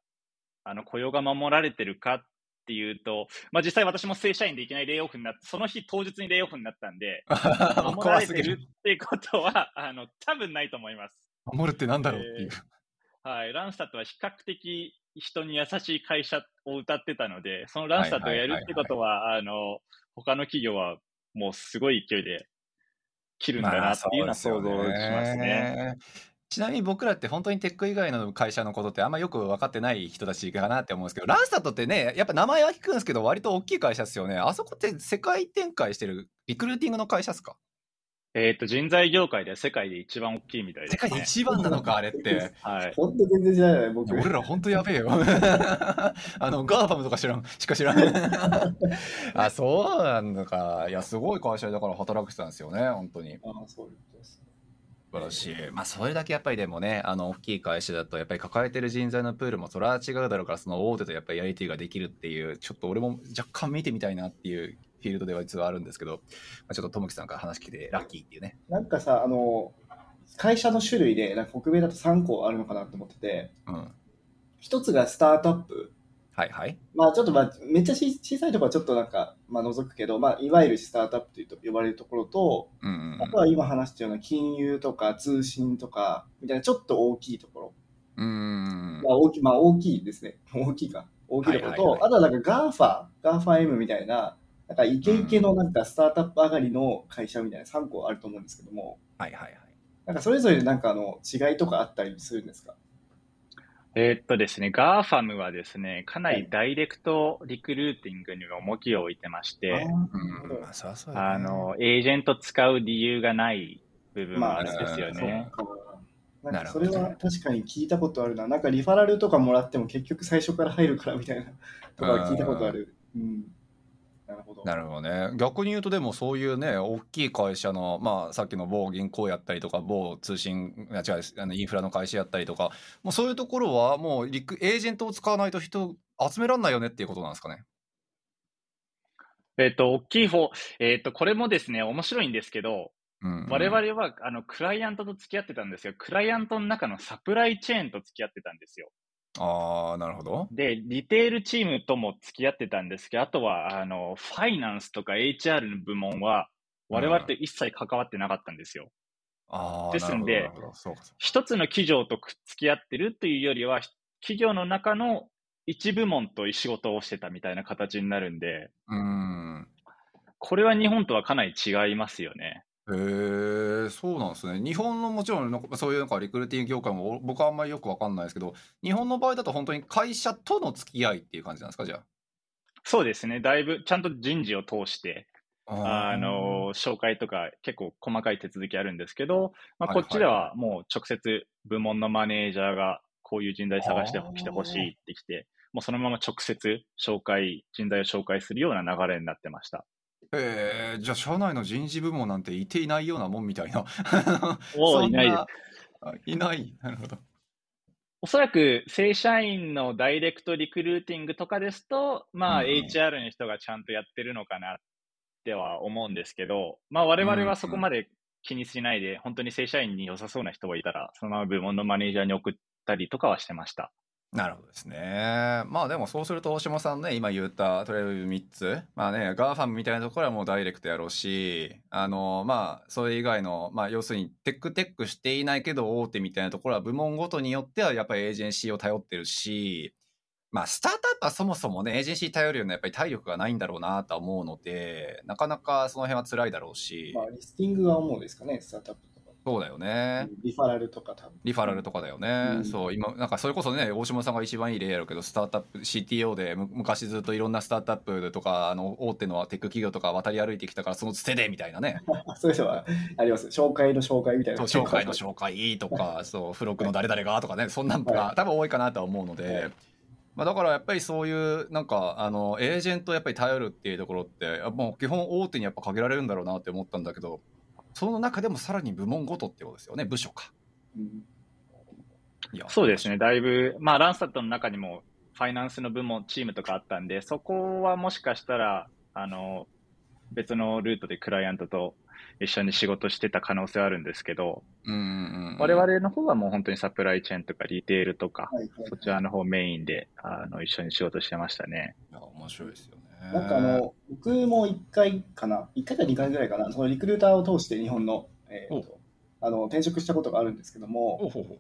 あの、雇用が守られてるかっていうと、まあ実際私も正社員でいきなりレイオフになって、その日当日にレイオフになったんで、守られてる
る
っていうことは、あの、多分ないと思います。
守るってなんだろうっていう、
はい、ランスタットは比較的人に優しい会社を歌ってたので、そのランスタットをやるってことは、あの、他の企業はもうすごい勢いで切るんだなっていうのは想像しますね。
ちなみに僕らって本当にテック以外の会社のことってあんまよく分かってない人たちかなって思うんですけど、ランスタットってね、やっぱ名前は聞くんですけど、割と大きい会社ですよね。あそこって世界展開してるリクルーティングの会社ですか？
えっ、と、人材業界では世界で一番大きいみたいです、ね。
世界で一番なのか、あれって。
はい。
本当全然知らない、僕。
俺ら本当やべえよ。あの、 GAFAM とか知らん、しか知らん。あ、そうなんだか。いや、すごい会社だから働けてたんですよね、本当に。
ああ、そういうことです。
素晴らしい。まあ、それだけやっぱりでもね、あの、大きい会社だと、やっぱり抱えてる人材のプールもそれは違うだろうから、その大手とやっぱりやり取りができるっていう、ちょっと俺も若干見てみたいなっていうフィールドでは実はあるんですけど、まあ、ちょっとともきさんから話聞いてラッキーっていうね。
なんかさ、あの、会社の種類で、なんか北米だと3個あるのかなと思ってて、
うん。
一つがスタートアップ。
はいはい。
まあちょっとまあ、めっちゃし小さいところはちょっとなんか、まあ除くけど、まあいわゆるスタートアップというと呼ばれるところと、
うんうん
あとは今話したような金融とか通信とか、みたいなちょっと大きいところ。
うん。うん
まあ大きい、まあ大きいですね。大きいか。大きいところと、
はいはいはい
あとはなんか GAFA、GAFAM みたいな、なんかイケイケのなんかスタートアップ上がりの会社みたいな3個あると思うんですけども、
はいはいはい。
なんかそれぞれなんかあの違いとかあったりするんですか？
えーっとですね、GAFAM はですね、かなりダイレクトリクルーティングに重きを置いてまして、
うん。まあ、そう
あの、エージェント使う理由がない部分も
まあ
あるんですよね。
そうなんかそれは確かに聞いたことあるな。なんかリファラルとかもらっても結局最初から入るからみたいなとかは聞いたことある。うん。なるほど。
なるほどね。逆に言うとでもそういうね大きい会社のまあさっきの某銀行やったりとか某通信あ違うあのインフラの会社やったりとかもうそういうところはもうリクエージェントを使わないと人集めらんないよねっていうことなんですかね。
えっ、と、大きい方、えっ、と、これもですね、面白いんですけど、
うんうん
我々は、あの、クライアントと付き合ってたんですよ。クライアントの中のサプライチェーンと付き合ってたんですよ。
ああ、なるほど。
で、リテールチームとも付き合ってたんですけど、あとは、あの、ファイナンスとか HR の部門は、我々と一切関わってなかったんですよ。
ああ、
ですんで一つの企業とくっつき合ってるというよりは、企業の中の一部門と仕事をしてたみたいな形になるんで、
うーん。
これは日本とはかなり違いますよね。
へえ、そうなんですね。日本のもちろんなんかそういうなんかリクルーティング業界も僕はあんまりよくわかんないですけど、日本の場合だと本当に会社との付き合いっていう感じなんですか、じゃ
そうですね。だいぶ、ちゃんと人事を通して、
あ。
あの、紹介とか結構細かい手続きあるんですけど、まあ、
はい
こっちではもう直接部門のマネージャーがこういう人材探してきてほしいってきて、もうそのまま直接紹介、人材を紹介するような流れになってました。
へえ、じゃあ社内の人事部門なんていていないようなもんみたいな。
も
そん
ういないです。
あいない。なるほど。
おそらく正社員のダイレクトリクルーティングとかですと、まあ
うんうん
HR の人がちゃんとやってるのかなっては思うんですけど、まあ我々はそこまで気にしないで、本当に正社員に良さそうな人がいたら、そのまま部門のマネージャーに送ったりとかはしてました。
なるほどですね。まあでもそうすると大島さんね、今言ったとりあえず3つ。まあね、 GAFAM みたいなところはもうダイレクトやろうし、あの、まあそれ以外の、まあ要するにテックテックしていないけど大手みたいなところは部門ごとによってはやっぱりエージェンシーを頼ってるし、まあスタートアップはそもそもね、エージェンシー頼るようなやっぱり体力がないんだろうなと思うので、なかなかその辺は辛いだろうし、
まあ、リスティングが主ですかね、スタートアップ。
そうだよね。
リファラルとか多分。
リファラルとかだよね、
うん
そう今なんかそれこそね大島さんが一番いい例やろうけどスタートアップ CTO でむ昔ずっといろんなスタートアップとかあの大手のテック企業とか渡り歩いてきたからそのつてでみたいなね
そういうのはあります。紹介の紹介みたいな。
紹介の紹介とかそう付録の誰々がとかねそんなんが多分多いかなとは思うので、
はい
まあ、だからやっぱりそういうなんかあのエージェントをやっぱり頼るっていうところってもう基本大手にやっぱ限られるんだろうなって思ったんだけどその中でもさらに部門ごとってことですよね部署か。
うん
いや
そうですね。だいぶ、まあランスタットの中にもファイナンスの部門、チームとかあったんで、そこはもしかしたら、あの、別のルートでクライアントと一緒に仕事してた可能性はあるんですけど、
うんうんうん
我々の方はもう本当にサプライチェーンとかリテールとか、
はいはい
そちらの方メインで、あの、一緒に仕事してましたね。
いや面白いですよね。
なんかあの、僕も1回かな、1回か2回ぐらいかな、そのリクルーターを通して日本の、えーとあの転職したことがあるんですけども、
ほうほうほう。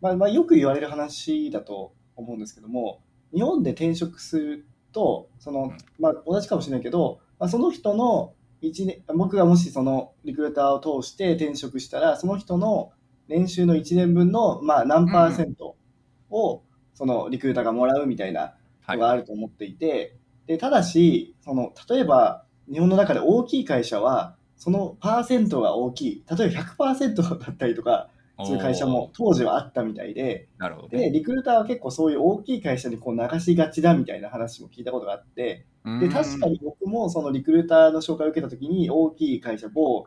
まあまあ、よく言われる話だと思うんですけども、日本で転職すると、その
うん。
まあ、同じかもしれないけど、まあ、その人の一年、僕がもしそのリクルーターを通して転職したら、その人の年収の1年分の、まあ、何パーセントをそのリクルーターがもらうみたいな
はい
のがあると思っていて、でただしその、例えば日本の中で大きい会社は、そのパーセントが大きい、例えば100% だったりとか、そういう会社も当時はあったみたいで、
なるほど。
で、
ね。
リクルーターは結構そういう大きい会社にこう流しがちだみたいな話も聞いたことがあって、で、確かに僕もそのリクルーターの紹介を受けたときに、大きい会社、某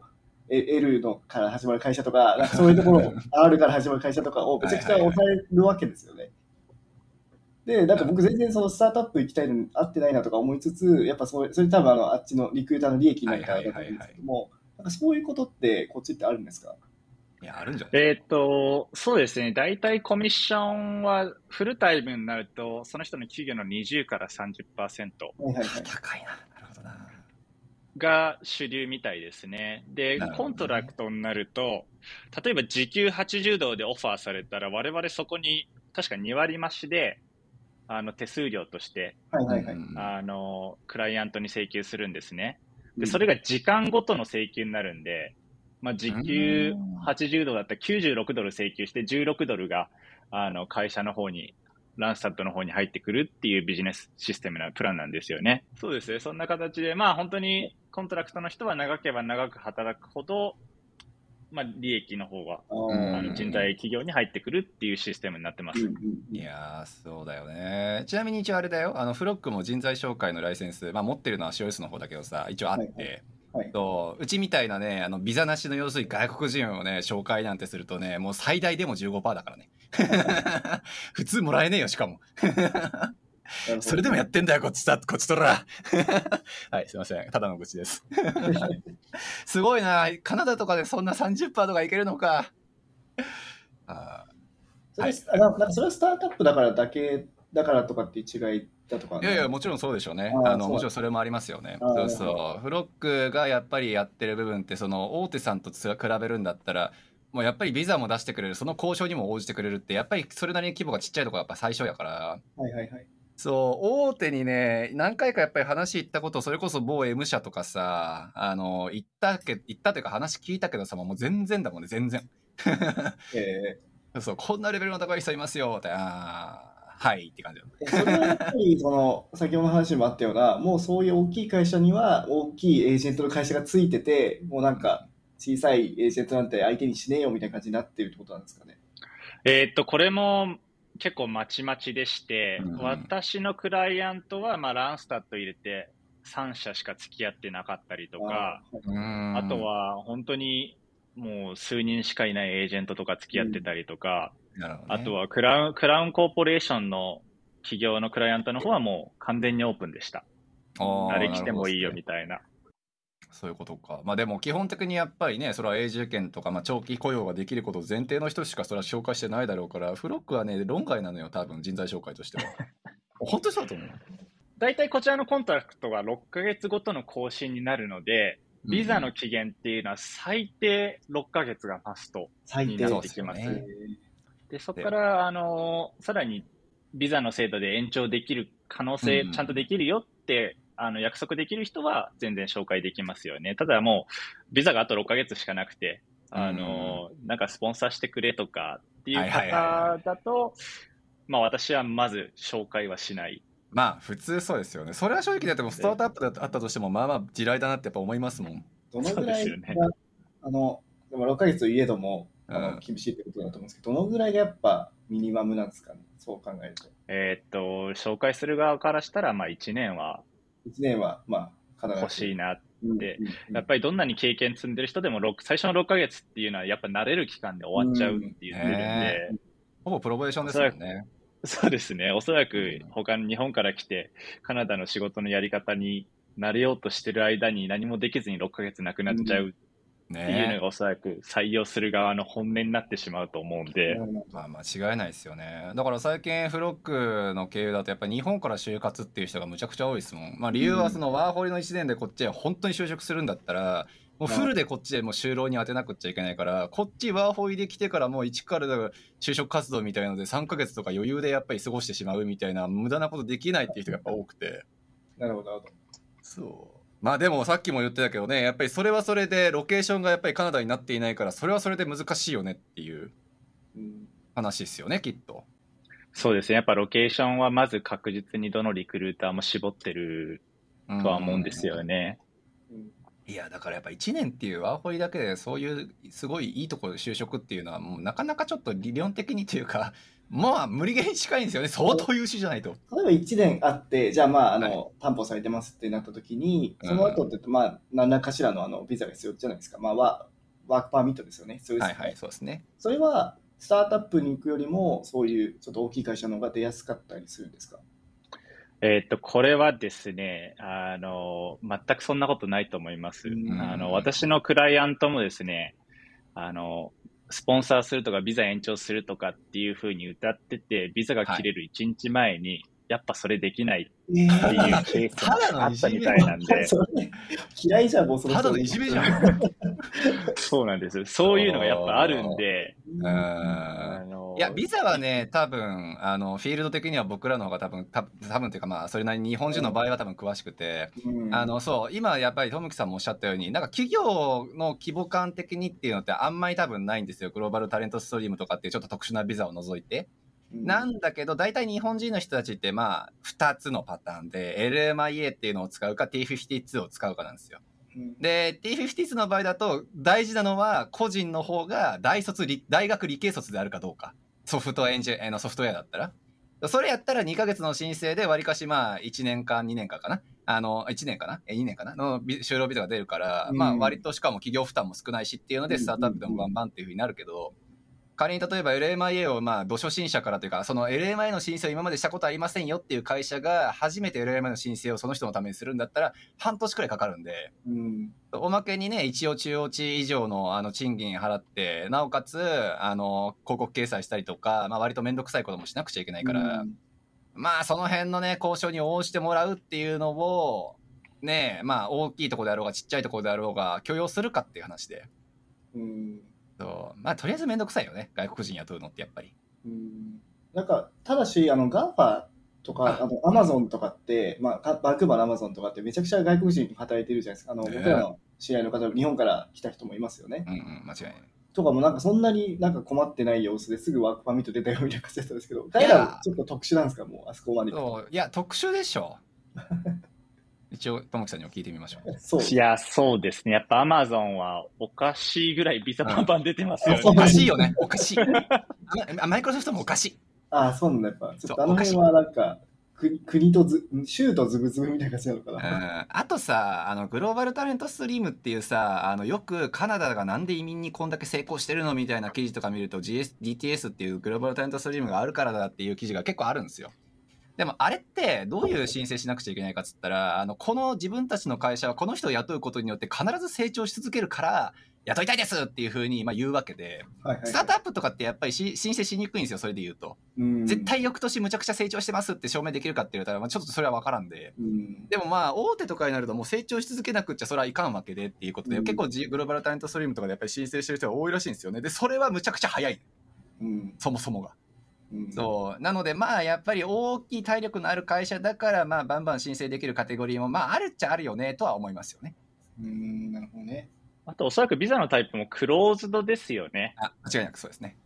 え L のから始まる会社とか、そういうところ、R から始まる会社とかをめちゃくちゃ抑えるわけですよね。で、なんか僕全然そのスタートアップ行きたいのに合ってないなとか思いつつ、やっぱそれ、それ多分あの、あっちのリクルーターの利益になるからだと思うんですけども、なんかそういうことってこっちってあるんですか？
いや、あるんじゃない？
えーっと、そうですね。大体コミッションはフルタイムになると、その人の企業の20から30%
はいはいはい。
高いな。なるほどな。
が主流みたいですね。で、
ね
コントラクトになると、例えば時給80ドルでオファーされたら、我々そこに確か2割増しで、あの手数料として、
はいはいはい。
うん
あの、クライアントに請求するんですね。で、
うん
それが時間ごとの請求になるんで、まあ、時給
うん
80ドルだったら96ドル請求して、16ドルが、あの、会社の方に、Randstad の方に入ってくるっていうビジネスシステムなプランなんですよね。そうですね。そんな形で、まあ本当にコントラクトの人は長ければ長く働くほど、まあ利益の方が、
あ
の人材企業に入ってくるっていうシステムになってます。
いやー、そうだよね。ちなみに一応あれだよ。あの、フロックも人材紹介のライセンス、まあ持ってるのは COS の方だけどさ、一応あって。
はいはい
そううちみたいなね、あの、ビザなしの要するに外国人をね、紹介なんてするとね、もう最大でも15%だからね。普通もらえねえよ、しかも。それでもやってんだよ、こっちさ、こっちとら。はい、すいません。ただの愚痴です。すごいな。カナダとかでそんな30%とかいけるのか。
あそれ,、はい、なんかそれはスタートアップだからだけだからとかっていう違いだとか、
ね、いやいや、もちろんそうでしょうね。あのもちろんそれもありますよね。そうそう。フロックがやっぱりやってる部分って、その大手さんと比べるんだったら、もうやっぱりビザも出してくれる、その交渉にも応じてくれるって、やっぱりそれなりに規模がちっちゃいところがやっぱ最初やから。
はいはいはい。
そう、大手にね、何回かやっぱり話行ったこと、それこそ某 M 社とかさ、あの、行ったけ、行ったというか話聞いたけどさ、もう全然だもんね、全然。えー、そう、こんなレベルの高い人いますよ、って、あはいって感じ
それはやっぱり、その、先ほどの話にもあったような、もうそういう大きい会社には、大きいエージェントの会社がついてて、もうなんか、小さいエージェントなんて相手にしねえよみたいな感じになってるってことなんですかね？
えー、っと、これも結構まちまちでして、うん、私のクライアントは、まあ、ランスタット入れて3社しか付き合ってなかったりとか、あとは本当にもう数人しかいないエージェントとか付き合ってたりとか、うん。ね、あとはクラウン、クラウンコーポレーションの企業のクライアントの方はもう完全にオープンでした。誰来てもいいよみたいな。
そういうことか。まあでも基本的にやっぱりね、それは永住権とか、まあ、長期雇用ができること前提の人しかそれは紹介してないだろうから、フロックはね、論外なのよ、多分人材紹介としては。本当にそうだと思う。
大体こちらのコントラクトが6ヶ月ごとの更新になるので、ビザの期限っていうのは最低6ヶ月がマストになってきます。で、ね、そこから、あの、さらにビザの制度で延長できる可能性、ちゃんとできるよってあの、約束できる人は全然紹介できますよね。ただもう、ビザがあと6ヶ月しかなくて、あの、なんかスポンサーしてくれとかっていう方だと、まあ私はまず紹介はしない。
まあ普通そうですよね。それは正直だってもスタートアップだあったとしても、まあまあ地雷だなってやっぱ思いますもん。
どのぐらいが、ね、あの、でも6ヶ月といえども、あの厳しいってことだと思うんですけど、どのぐらいがやっぱミニマムなんですかね、そう考えると。
えー、っと、紹介する側からしたら、まあ1年は
1年は、まあ。
欲しいなって、やっぱりどんなに経験積んでる人でも、最初の6ヶ月っていうのは、やっぱ慣れる期間で終わっちゃうって言ってるんで。
ほぼプロベーションですよね。
そうですね。おそらく、他の日本から来て、カナダの仕事のやり方に慣れようとしてる間に何もできずに6ヶ月なくなっちゃうっていうのがおそらく採用する側の本音になってしまうと思うんで。
まあ間違いないですよね。だから最近フロックの経由だとやっぱり日本から就活っていう人がむちゃくちゃ多いですもん。まあ理由はそのワーホリの1年でこっちへ本当に就職するんだったら、もうフルでこっちでもう就労に当てなくちゃいけないから、こっちワーホリで来てからもう一から就職活動みたいなので3ヶ月とか余裕でやっぱり過ごしてしまうみたいな無駄なことできないっていう人がやっぱ多くて。
なるほど、なるほど。
そう。まあでもさっきも言ってたけどねやっぱりそれはそれでロケーションがやっぱりカナダになっていないからそれはそれで難しいよねっていう話ですよねきっと。
そうですねやっぱロケーションはまず確実にどのリクルーターも絞ってるとは思うんですよね。
いやだからやっぱ1年っていうワーホリだけでそういうすごいいいところで就職っていうのはもうなかなかちょっと理論的にというかまあ、無理ゲーに近いんですよね。相当優秀じゃないと。
例えば1年あって、じゃあまあ、あの、はい、担保されてますってなった時に、その後って、まあ、何らかしらのあのビザが必要じゃないですか。まあ、ワワークパーミットですよね。そうですね。
はいはい、そうですね。
それは、スタートアップに行くよりも、そういうちょっと大きい会社の方が出やすかったりするんですか？
えっと、これはですね、あの、全くそんなことないと思います。あの、私のクライアントもですね、あの、スポンサーするとか、ビザ延長するとかっていうふうに歌ってて、ビザが切れる1日前に、やっぱそれできないっていうケースがあったみたいなんで。
嫌いじゃん、もうそ
ただのいじめじゃん。
そうなんです。そういうのがやっぱあるんで。
あのいや、ビザはね、多分、あの、フィールド的には僕らの方が多分、多分っていうかまあ、それなりに日本人の場合は多分詳しくて、うん、あの、そう、今やっぱりトムキさんもおっしゃったように、なんか企業の規模感的にっていうのってあんまり多分ないんですよ。グローバルタレントストリームとかっていうちょっと特殊なビザを除いて。なんだけど、大体日本人の人たちって、まあ、2つのパターンで、LMIA っていうのを使うか、T52 を使うかなんですよ。で、T52 の場合だと、大事なのは、個人の方が大卒、大学理系卒であるかどうか。ソフトエンジン、のソフトウェアだったら。それやったら2ヶ月の申請で、わりかしまあ、1年間、2年間かな。あの、1年かな？え、2年かな？の就労ビザが出るから、まあ、割としかも企業負担も少ないしっていうので、スタートアップでもバンバンっていうふうになるけど、仮に例えば LMIA をまあ、土初心者からというか、その LMI の申請を今までしたことありませんよっていう会社が、初めて LMI の申請をその人のためにするんだったら、半年くらいかかるんで、
うん。
おまけにね、一応中央値以上のあの賃金払って、なおかつ、あの、広告掲載したりとか、まあ割とめんどくさいこともしなくちゃいけないから、うん、まあその辺のね、交渉に応じてもらうっていうのを、ね、まあ大きいところであろうがちっちゃいところであろうが許容するかっていう話で。
うん。
そうまあとりあえずめんどくさいよね、外国人雇うのってやっぱり。
うんなんか、ただし、あの、 GAFA とか、あの、アマゾンとかって、まあ、バンクーバーのアマゾンとかってめちゃくちゃ外国人働いてるじゃないですか。あの、僕らの知り合いの方、日本から来た人もいますよね。
うんうん、間違いない。
とかもなんかそんなになんか困ってない様子ですぐワークパーミット出たよみたいな感じだったんですけど、彼らちょっと特殊なんですか、もうあそこまで。
いや、特殊でしょ。一応、ともきさんにも聞いてみましょう。
そういや、そうですね。やっぱアマゾンはおかしいぐらいビザパンパン出てますよね。
おかしいよね。おかしい。マイクロソフトもおかしい。
ああ、そうなんだ、やっぱ。ちょっとあの辺はなんか、国とず、州とズブズブみたいな感じなのかな。
あとさ、あの、グローバルタレントストリームっていうさ、あの、よくカナダがなんで移民にこんだけ成功してるのみたいな記事とか見ると、GS、DTS っていうグローバルタレントストリームがあるからだっていう記事が結構あるんですよ。でもあれってどういう申請しなくちゃいけないかっつったら、あの、この自分たちの会社はこの人を雇うことによって必ず成長し続けるから、雇いたいですっていうふうにまあ言うわけで、はいはいはい、スタートアップとかってやっぱり申請しにくいんですよ、それで言うと。う絶対翌年むちゃくちゃ成長してますって証明できるかって言ったら、まあ、ちょっとそれは分からんで。
ん
でもまあ、大手とかになるともう成長し続けなくちゃそれはいかんわけでっていうことで、結構グローバルタレントストリームとかでやっぱり申請してる人が多いらしいんですよね。で、それはむちゃくちゃ早い。
うん、
そもそもが。そうなのでまあやっぱり大きい体力のある会社だからまあバンバン申請できるカテゴリーもまああるっちゃあるよねとは思いますよね。
うんなるほどね。
あとおそらくビザのタイプもクローズドですよね。
あ間違いなくそうですね。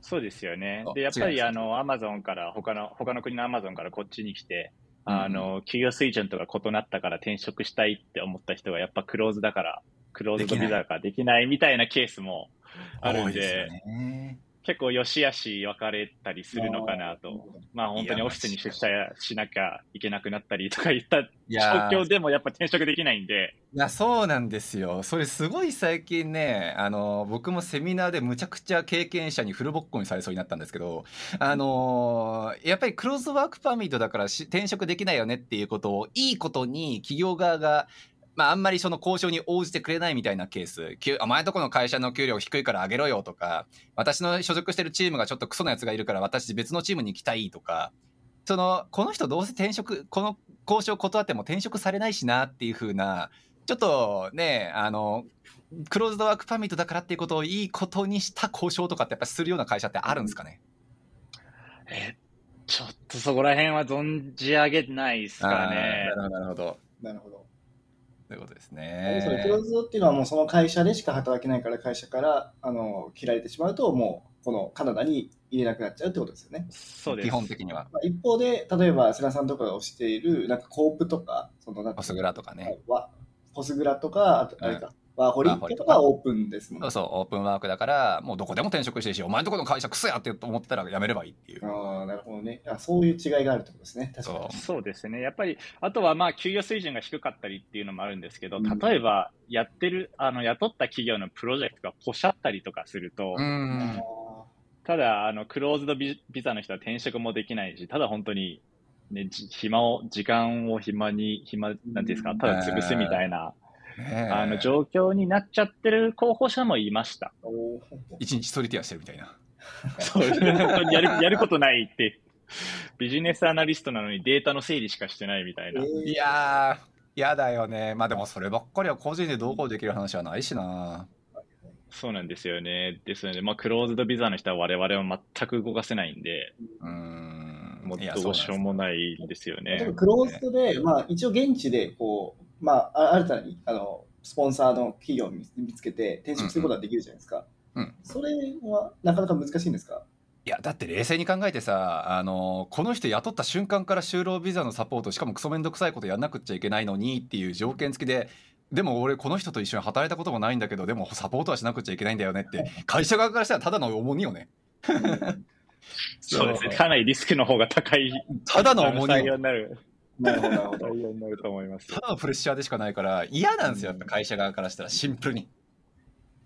そうですよね。でやっぱりあのアマゾンから他の他の国のアマゾンからこっちに来て。あの、給与水準とか異なったから転職したいって思った人がやっぱクローズだから、クローズドビザができないみたいなケースもあるんで、結構良し悪し分かれたりするのかなと。まあ本当にオフィスに出社しなきゃいけなくなったりとかいった状況でもやっぱ転職できないんで。
いや、そうなんですよ。それすごい最近ね、あの、僕もセミナーでむちゃくちゃ経験者にフルボッコにされそうになったんですけど、あの、やっぱりクローズワークパーミットだから転職できないよねっていうことをいいことに企業側がまあ、あんまりその交渉に応じてくれないみたいなケース、お前とこの会社の給料低いから上げろよとか、私の所属してるチームがちょっとクソなやつがいるから私別のチームに行きたいとか、その、この人どうせ転職、この交渉断っても転職されないしなっていう風な、ちょっとね、あの、クローズドワークパーミットだからっていうことをいいことにした交渉とかってやっぱするような会社ってあるんですかね、
え、ちょっとそこら辺は存じ上げないですかね。
なるほど。
なるほど。
ということですね。
それクローズドっていうのはもうその会社でしか働けないから会社からあの切られてしまうともうこのカナダに入れなくなっちゃうってことですよね。
そうです。
基本的には。
まあ、一方で例えば菅さんとかが推しているなんかコープとかそのなん
ポスグラとかね。
ポスグラとかあとあれか、ワーホリとかオープンですもん、
そうそう、オープンワークだから、もうどこでも転職してるし、お前のところの会社クソやって思ったら辞めればいいっていう。
ああ、なるほどねあ。そういう違いがあるってことですね。確か
に。そうですね。やっぱり、あとはまあ、給与水準が低かったりっていうのもあるんですけど、例えば、やってる、あの、雇った企業のプロジェクトがポシャったりとかすると、ただ、あの、クローズドビザの人は転職もできないし、ただ本当に、ね、暇を、時間を暇に、暇、なんていうんですか、ただ潰すみたいな、あの状況になっちゃってる候補者もいました。
一日ソリティアしてるみたいな。
そうですね。本当にやるやることないって。ビジネスアナリストなのにデータの整理しかしてないみたいな。
いやー、嫌だよね。まあでもそればっかりは個人でどうこうできる話はないしな。
そうなんですよね。ですので、まあ、クローズドビザの人は我々は全く動かせないんで、
うん、
もうどうしようもないですよね。
クローズドで、まあ、一応現地でこうまあ、新たにあのスポンサーの企業を見つけて転職することができるじゃないですか。
うん、うん、
それはなかなか難しいんですか？
いやだって冷静に考えてさあのこの人雇った瞬間から就労ビザのサポートしかもクソめんどくさいことやんなくっちゃいけないのにっていう条件付きででも俺この人と一緒に働いたこともないんだけどでもサポートはしなくちゃいけないんだよねって会社側からしたらただの重荷よね。
そうですね。かなりリスクの方が高い。
ただの重荷
よ。なるほど、なるほど。になると思います。
ただのプレッシャーでしかないから、嫌なんですよ、やっぱ会社側からしたら、シンプルに。
い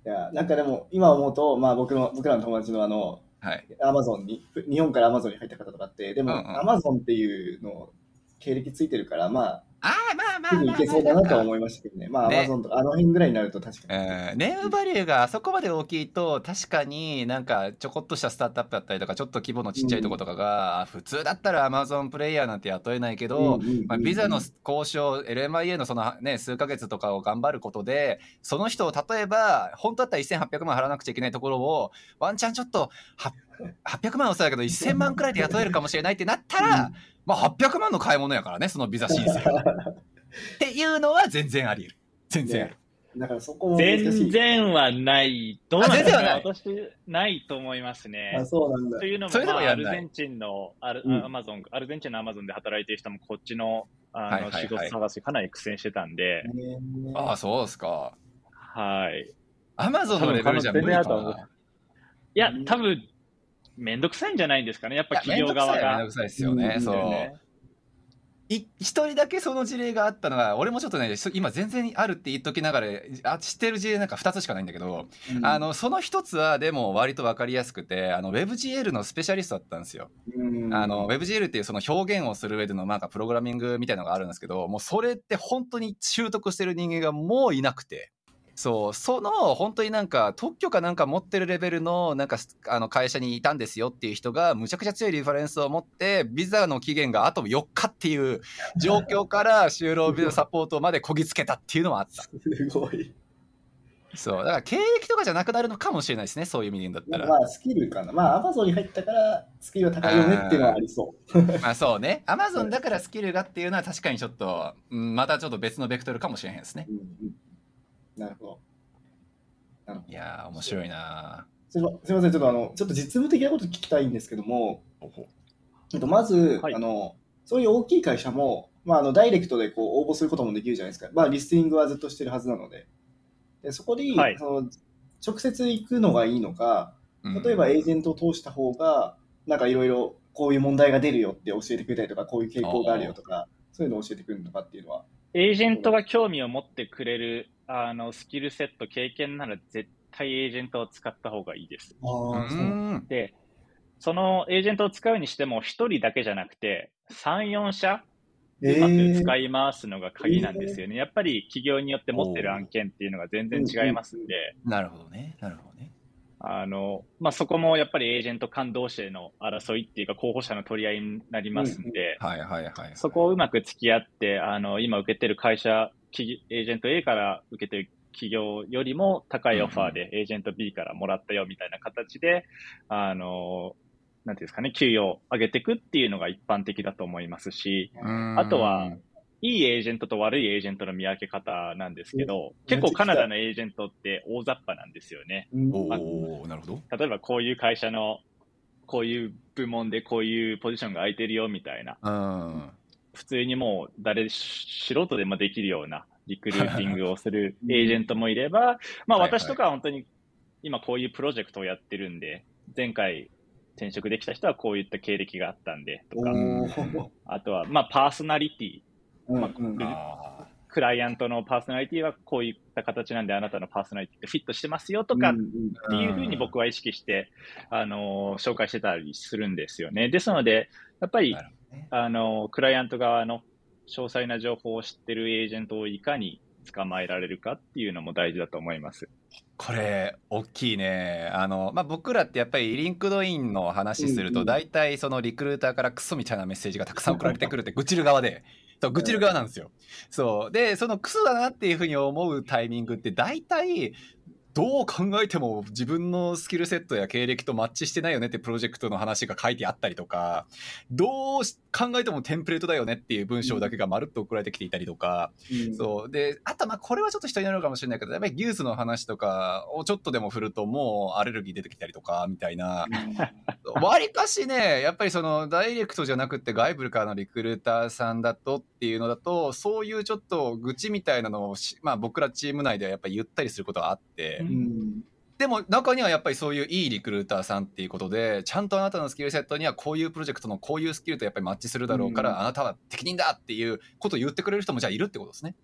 や、なんかでも、今思うと、まあ僕の、僕らの友達のあの、
はい。
アマゾンに、日本からアマゾンに入った方とかって、でも、アマゾンっていうの経歴ついてるから、まあ、
ああ、まあまあまあ。
いけそうだなと思いましたけどね。まあ、アマゾンとか、あの辺ぐらいになると確かに。
えー、ネームバリューがあそこまで大きいと、確かになんかちょこっとしたスタートアップだったりとか、ちょっと規模のちっちゃいとことかが、うん、普通だったらアマゾンプレイヤーなんて雇えないけど、まあ、ビザの交渉、LMIA のそのね、数ヶ月とかを頑張ることで、その人を例えば、本当だったら1800万払わなくちゃいけないところを、ワンチャンちょっと800万はそうだけど、1000万くらいで雇えるかもしれないってなったら、まあ800万の買い物やからね、そのビザ申請。っていうのは全然あり得る。全然ある。
だからそこも
全然はない。どうなんですか私、ないと思いますね。
あ、そうなんだ。
というのも、まあ、アルゼンチンのアル、うん、アマゾン、アルゼンチンのアマゾンで働いてる人もこっちのあの、仕事探しかなり苦戦してたんで。
ああ、そうですか。
はい。
アマゾンのレベルじゃ無理か
な。いや、多分、めんどくさいんじゃないんですかね、やっぱ企業側が。
めんどくさいですよね、そう。一人だけその事例があったのが俺もちょっとね今全然あるって言っときながらあ知ってる事例なんか2つしかないんだけど、うん、あのその1つはでも割と分かりやすくてあの WebGL のスペシャリストだったんですよ。うん、あの WebGL っていうその表現をする上でのなんかプログラミングみたいのがあるんですけどもうそれって本当に習得してる人間がもういなくて。そうその本当になんか特許かなんか持ってるレベルのなんかあの会社にいたんですよっていう人がむちゃくちゃ強いリファレンスを持ってビザの期限があと4日っていう状況から就労ビザサポートまでこぎつけたっていうのはあった。
すごい。
そうだから経歴とかじゃなくなるのかもしれないですねそういう意味だったら。
まあスキルかな。まあアマゾンに入ったからスキルが高いよねっていうのはありそう。
まあそうね。アマゾンだからスキルがっていうのは確かにちょっと、うん、またちょっと別のベクトルかもしれへんですね。うんうん
なるほど。
なるほどいや面白いな
すみません、ちょっとあの、ちょっと実務的なこと聞きたいんですけども、えっと、まず、はい、あの、そういう大きい会社も、まあ、あのダイレクトでこう応募することもできるじゃないですか。まあ、リスティングはずっとしてるはずなので。でそこで、はい、その直接行くのがいいのか、例えばエージェントを通した方が、なんかいろいろこういう問題が出るよって教えてくれたりとか、こういう傾向があるよとか、そういうのを教えてくれるのかっていうのは。
エージェントが興味を持ってくれるあのスキルセット、経験なら絶対エージェントを使った方がいいです。で、そのエージェントを使うにしても、1人だけじゃなくて、3、4社、うまく使い回すのが鍵なんですよね。えー、やっぱり企業によって持ってる案件っていうのが全然違いますんで。
なるほどね。なるほどね。
あの、まあ、そこもやっぱりエージェント間同士での争いっていうか候補者の取り合いになりますんで、
はいはいはい。
そこをうまく付き合って、あの、今受けてる会社、エージェント A から受けてる企業よりも高いオファーでエージェント B からもらったよみたいな形で、あの、なんていうんですかね、給与を上げていくっていうのが一般的だと思いますし、あとは、いいエージェントと悪いエージェントの見分け方なんですけど、結構カナダのエージェントって大雑把なんですよね。
おなるほど。
例えばこういう会社の、こういう部門でこういうポジションが空いてるよみたいな。普通にもう誰、素人でもできるようなリクルーティングをするエージェントもいれば、まあ私とかは本当に今こういうプロジェクトをやってるんで、前回転職できた人はこういった経歴があったんでとか、あとはまあパーソナリティ、まあ、クライアントのパーソナリティはこういった形なんであなたのパーソナリティってフィットしてますよとかっていうふうに僕は意識して、あの紹介してたりするんですよね。ですので、やっぱり、あのクライアント側の詳細な情報を知ってるエージェントをいかに捕まえられるかっていうのも大事だと思います。
これ大きいねあの、まあ、僕らってやっぱり LinkedIn の話すると大体そのリクルーターからクソみたいなメッセージがたくさん送られてくるって愚痴る側で。愚痴る側なんですよ。そう。で、そのクソだなっていうふうに思うタイミングって大体どう考えても自分のスキルセットや経歴とマッチしてないよねってプロジェクトの話が書いてあったりとか、どう考えてもテンプレートだよねっていう文章だけがまるっと送られてきていたりとか、うん、そう。で、あとまあこれはちょっと人になるかもしれないけど、やっぱりギュースの話とかをちょっとでも振るともうアレルギー出てきたりとか、みたいな。わりかしね、やっぱりそのダイレクトじゃなくて外部からのリクルーターさんだとっていうのだと、そういうちょっと愚痴みたいなのを、まあ僕らチーム内ではやっぱり言ったりすることがあって、うん、でも中にはやっぱりそういういいリクルーターさんっていうことでちゃんとあなたのスキルセットにはこういうプロジェクトのこういうスキルとやっぱりマッチするだろうから、うん、あなたは適任だっていうことを言ってくれる人もじゃあいるってことですね。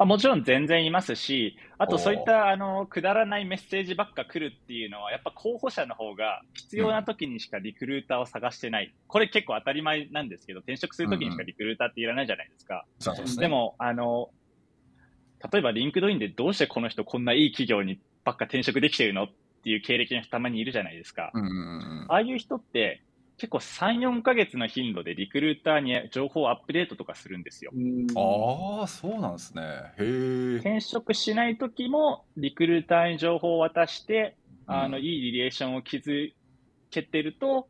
あもちろん全然いますし、あとそういったあのくだらないメッセージばっか来るっていうのは、やっぱ候補者の方が必要な時にしかリクルーターを探してない、うん、これ結構当たり前なんですけど、転職する時にしかリクルーターっていらないじゃないですか。
うんうん、
でもあの、例えば LinkedInでどうしてこの人こんないい企業にばっか転職できてるのっていう経歴の人たまにいるじゃないですか。
うんうんうん、
ああいう人って結構3、4ヶ月の頻度でリクルーターに情報をアップデートとかするんですよ。
ああ、そうなんですね。へえ。
転職しない時もリクルーターに情報を渡して、あの、いいリレーションを築けてると、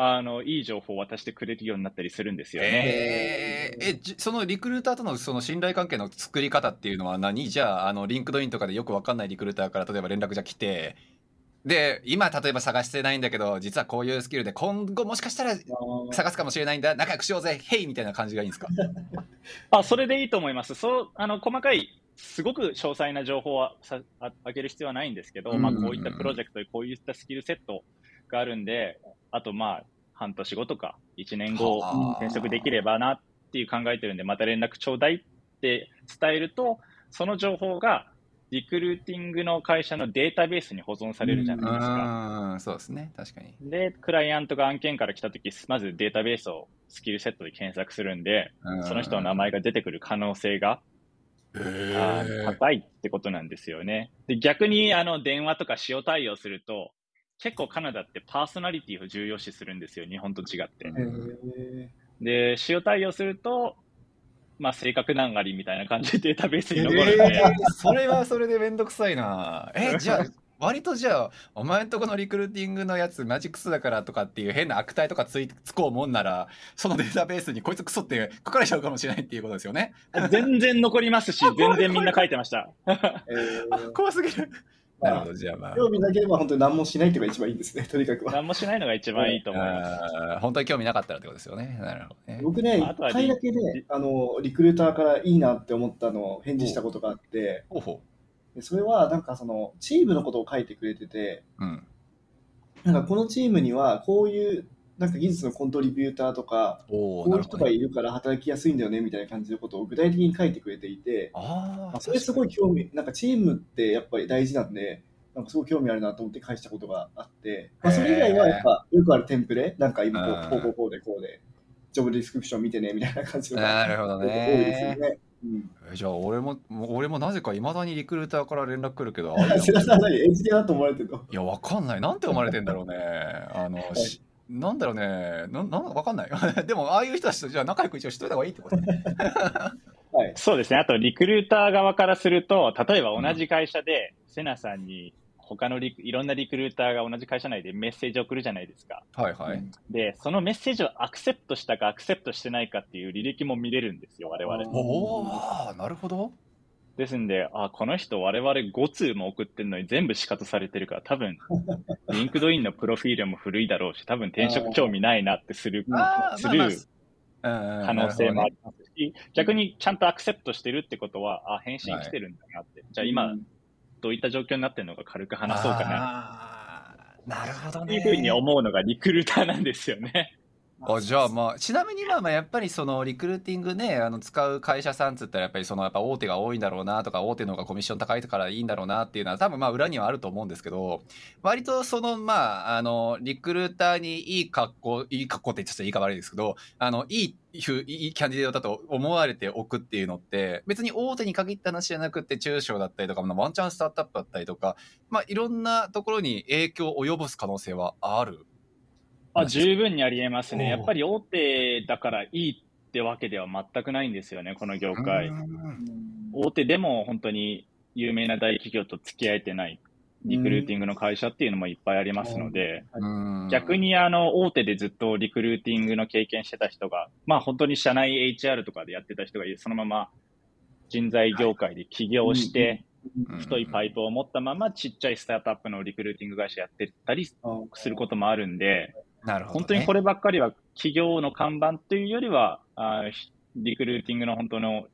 あの、いい情報を渡してくれるようになったりするんですよね。
ええ、そのリクルーターとのその信頼関係の作り方っていうのは何？じゃあ、あの、 LinkedInとかでよくわかんないリクルーターから例えば連絡じゃ来て、で、今例えば探してないんだけど、実はこういうスキルで今後もしかしたら探すかもしれないんだ、仲良くしようぜ、ヘイみたいな感じがいいんですか？
あ、それでいいと思います。そう、あの、細かい、すごく詳細な情報はさああげる必要はないんですけど、まあ、こういったプロジェクトでこういったスキルセットがあるんで、あとまあ、半年後とか1年後転職できればなっていう考えてるんで、また連絡ちょうだいって伝えると、その情報がリクルーティングの会社のデータベースに保存されるじゃないですか。
そうですね、確かに。
で、クライアントが案件から来たとき、まずデータベースをスキルセットで検索するんで、その人の名前が出てくる可能性が高いってことなんですよね。で逆にあの電話とか塩対応すると、結構カナダってパーソナリティを重要視するんですよ、日本と違って。で、塩対応すると、まあ、性格難がりみたいな感じでデータベースに残るんで、え
ー、それはそれでめんどくさいな。え、じゃあ、割とじゃあ、お前んとこのリクルーティングのやつマジックスだからとかっていう変な悪態とかついつこうもんなら、そのデータベースにこいつクソって書かれちゃうかもしれないっていうことですよね。
全然残りますし、全然みんな書いてました。え
ー、怖すぎる。なるほど、じゃあまあ。
興味なければ本当に何もしないっていうのが一番いいんですね、とにかくは。
何もしないのが一番いいと思いま
す。本当に興味なかったらってことですよね。なるほどね。
僕ね、一回だけね、あの、リクルーターからいいなって思ったのを返事したことがあって、
ほうほ
うそれはなんかその、チームのことを書いてくれてて、
うん、
なんかこのチームにはこういうなんか技術のコントリビューターとか、こういう人がいるから働きやすいんだよねみたいな感じのことを具体的に書いてくれていて、
あ
それすごい興味、なんかチームってやっぱり大事なんで、なんかすごい興味あるなと思って返したことがあって、まあ、それ以外はやっぱよくあるテンプレ、なんか今こう、こうこうこうでこうで、ジョブディスクリプション見てねみたいな感じの
なるほどね。多いですよね。うん、じゃあ俺も俺もなぜかいまだにリクルーターから連絡来るけど
世良さん何？エンジニアだと思われてるの？
いやわかんない。なんて思われてんだろうね。あの、はい、なんだろうねななわかんない でもああいう人たちとじゃあ仲良く一応しといた方がいいってことね
はい、そうですねあとリクルーター側からすると例えば同じ会社で、うん、セナさんに他のリいろんなリクルーターが同じ会社内でメッセージを送るじゃないですか。
はいはい。
で、そのメッセージを accept したか accept してないかっていう履歴も見れるんですよ、我々。
おおなるほど。
ですんで、あ、この人我々5通も送ってるのに全部シカトされてるから、多分、LinkedIn のプロフィールも古いだろうし、多分転職興味ないなってする、する可能性もありますし、逆にちゃんと accept してるってことは、あ、返信来てるんだなって。じゃあ今、どういった状況になってるのか軽く話そうか
な。なるほどね。
いうふうに思うのがリクルーターなんですよね。
あじゃあまあちなみにまあまあやっぱりそのリクルーティングねあの使う会社さんつったらやっぱりそのやっぱ大手が多いんだろうなとか大手の方がコミッション高いからいいんだろうなっていうのは多分まあ裏にはあると思うんですけど割とそのまああのリクルーターにいい格好いい格好って言っちゃったら言い方悪いですけどあのいいいいキャンディデートだと思われておくっていうのって別に大手に限った話じゃなくて中小だったりとかワンチャンスタートアップだったりとかまあいろんなところに影響を及ぼす可能性はある？
あ十分にありえますね。やっぱり大手だからいいってわけでは全くないんですよね、この業界。大手でも本当に有名な大企業と付き合えてないリクルーティングの会社っていうのもいっぱいありますので、逆にあの大手でずっとリクルーティングの経験してた人が、まあ本当に社内 HR とかでやってた人がそのまま人材業界で起業して、太いパイプを持ったままちっちゃいスタートアップのリクルーティング会社やってたりすることもあるんで、
なるほど、
ね、本当にこればっかりは企業の看板というよりは、あリクルーティングの本当の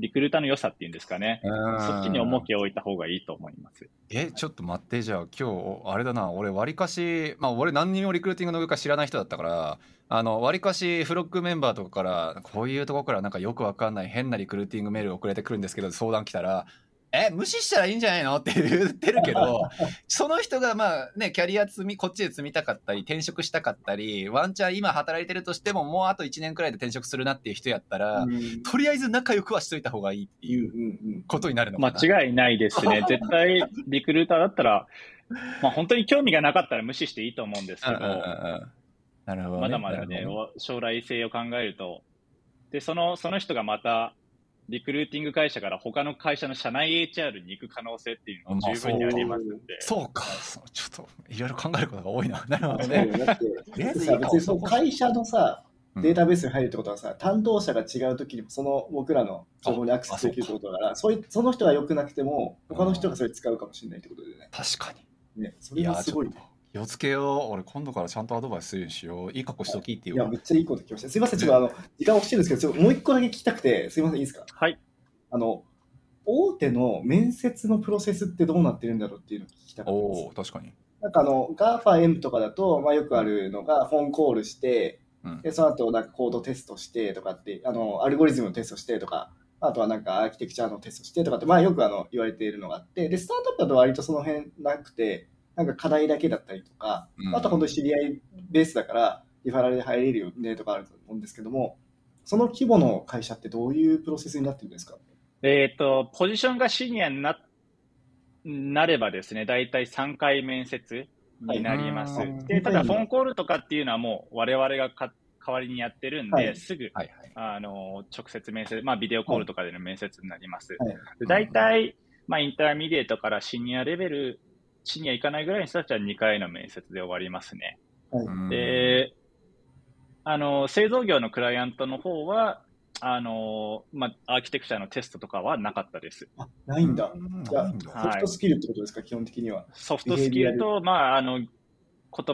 リクルーターの良さっていうんですかね、そっちに重きを置いた方がいいと思います。
え、ちょっと待って、じゃあ今日、あれだな、俺、わりかし、まあ、俺、何にもリクルーティングの上か知らない人だったから、あの、わりかしフロックメンバーとかから、こういうとこからなんかよくわかんない変なリクルーティングメール送れてくるんですけど、相談来たら、え、無視したらいいんじゃないの？って言ってるけど、その人がまあね、キャリア積み、こっちで積みたかったり、転職したかったり、ワンチャン今働いてるとしても、もうあと1年くらいで転職するなっていう人やったら、とりあえず仲良くはしといた方がいいっていうことになるのか
な。間違いないですね。絶対、リクルーターだったら、まあ本当に興味がなかったら無視していいと思うんですけど、なるほど、ね、まだまだね、将来性を考えると、で、その、その人がまた、リクルーティング会社から他の会社の社内 HR に行く可能性っていうのも十分にありますんで。
そうか。ちょっと、いろいろ考えることが多いな。なるほどね。だって、
別にその会社のさ、データベースに入るってことはさ、担当者が違うときにもその僕らの情報にアクセスできるってことだから、そそその人が良くなくても、他の人がそれ使うかもしれないってことでね。
確か
に。ね、それはすごいね。
気をつけよう。俺、今度からちゃんとアドバイスするようにしよう。いい格好しときっていう。
いや、めっちゃいいこと聞きました。すいません、ちょっとあの、時間欲しいんですけど、もう一個だけ聞きたくて、すいません、いいですか？
はい。
あの、大手の面接のプロセスってどうなってるんだろうっていうのを聞きたかった
です。お確かに。
なんかあの、GAFAM とかだと、まあ、よくあるのが、フォンコールして、うん、でその後なんかコードテストしてとかって、あの、アルゴリズムのテストしてとか、あとはなんかアーキテクチャのテストしてとかって、まあよくあの言われているのがあって、で、スタートアップだと割とその辺なくて、なんか課題だけだったりとか、うん、あと本当に知り合いベースだから、リファラルで入れるよねとかあると思うんですけども、その規模の会社ってどういうプロセスになってるんですか？
えっ、ー、と、ポジションがシニアにななればですね、大体3回面接になります。はい、で、ただ、 phone call とかっていうのはもう我々がか代わりにやってるんで、はい、すぐ、はいあの、直接面接、まあ、ビデオコールとかでの面接になります。はい、大体、まあ、 intermediate からシニアレベル、シニア行かないぐらいの人たちは2回の面接で終わりますね。はい、で、あの、製造業のクライアントの方は、あのまあ、アーキテクチャのテストとかはなかったです。
あ、ないんだ。じゃあ、ソフトスキルってことですか、はい、基本的には。
ソフトスキルと、まあ、あの、言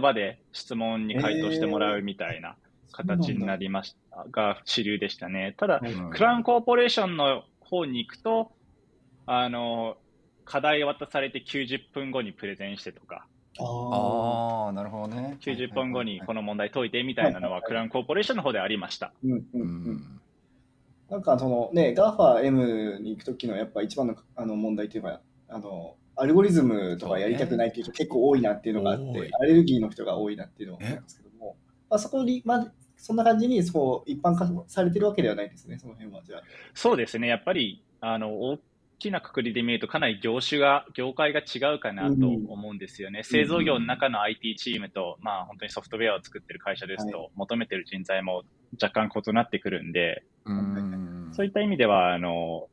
葉で質問に回答してもらうみたいな形になりました、が主流でしたね。ただ、クラウンコーポレーションの方に行くと、あの、課題渡されて90分後にプレゼンしてとか、
ああ、なるほどね。
90分後にこの問題解いてみたいなのは、クラウンコーポレーションの方でありました。うんうん
うん。なんかそのね、GAFAM に行くときのやっぱ一番のあの問題というのは、あの、アルゴリズムとかやりたくないっていう人結構多いなっていうのがあって、アレルギーの人が多いなっていうのがあるんですけども、まあ、そこに、まあ、そんな感じにそう一般化されてるわけではないですね、その辺はじゃあ。
そうですね、やっぱり、あの、大きなくくりで見ると、かなり業種が、業界が違うかなと思うんですよね。うん、製造業の中の IT チームと、まあ本当にソフトウェアを作ってる会社ですと、はい、求めてる人材も若干異なってくるんで、うんそういった意味では、あの、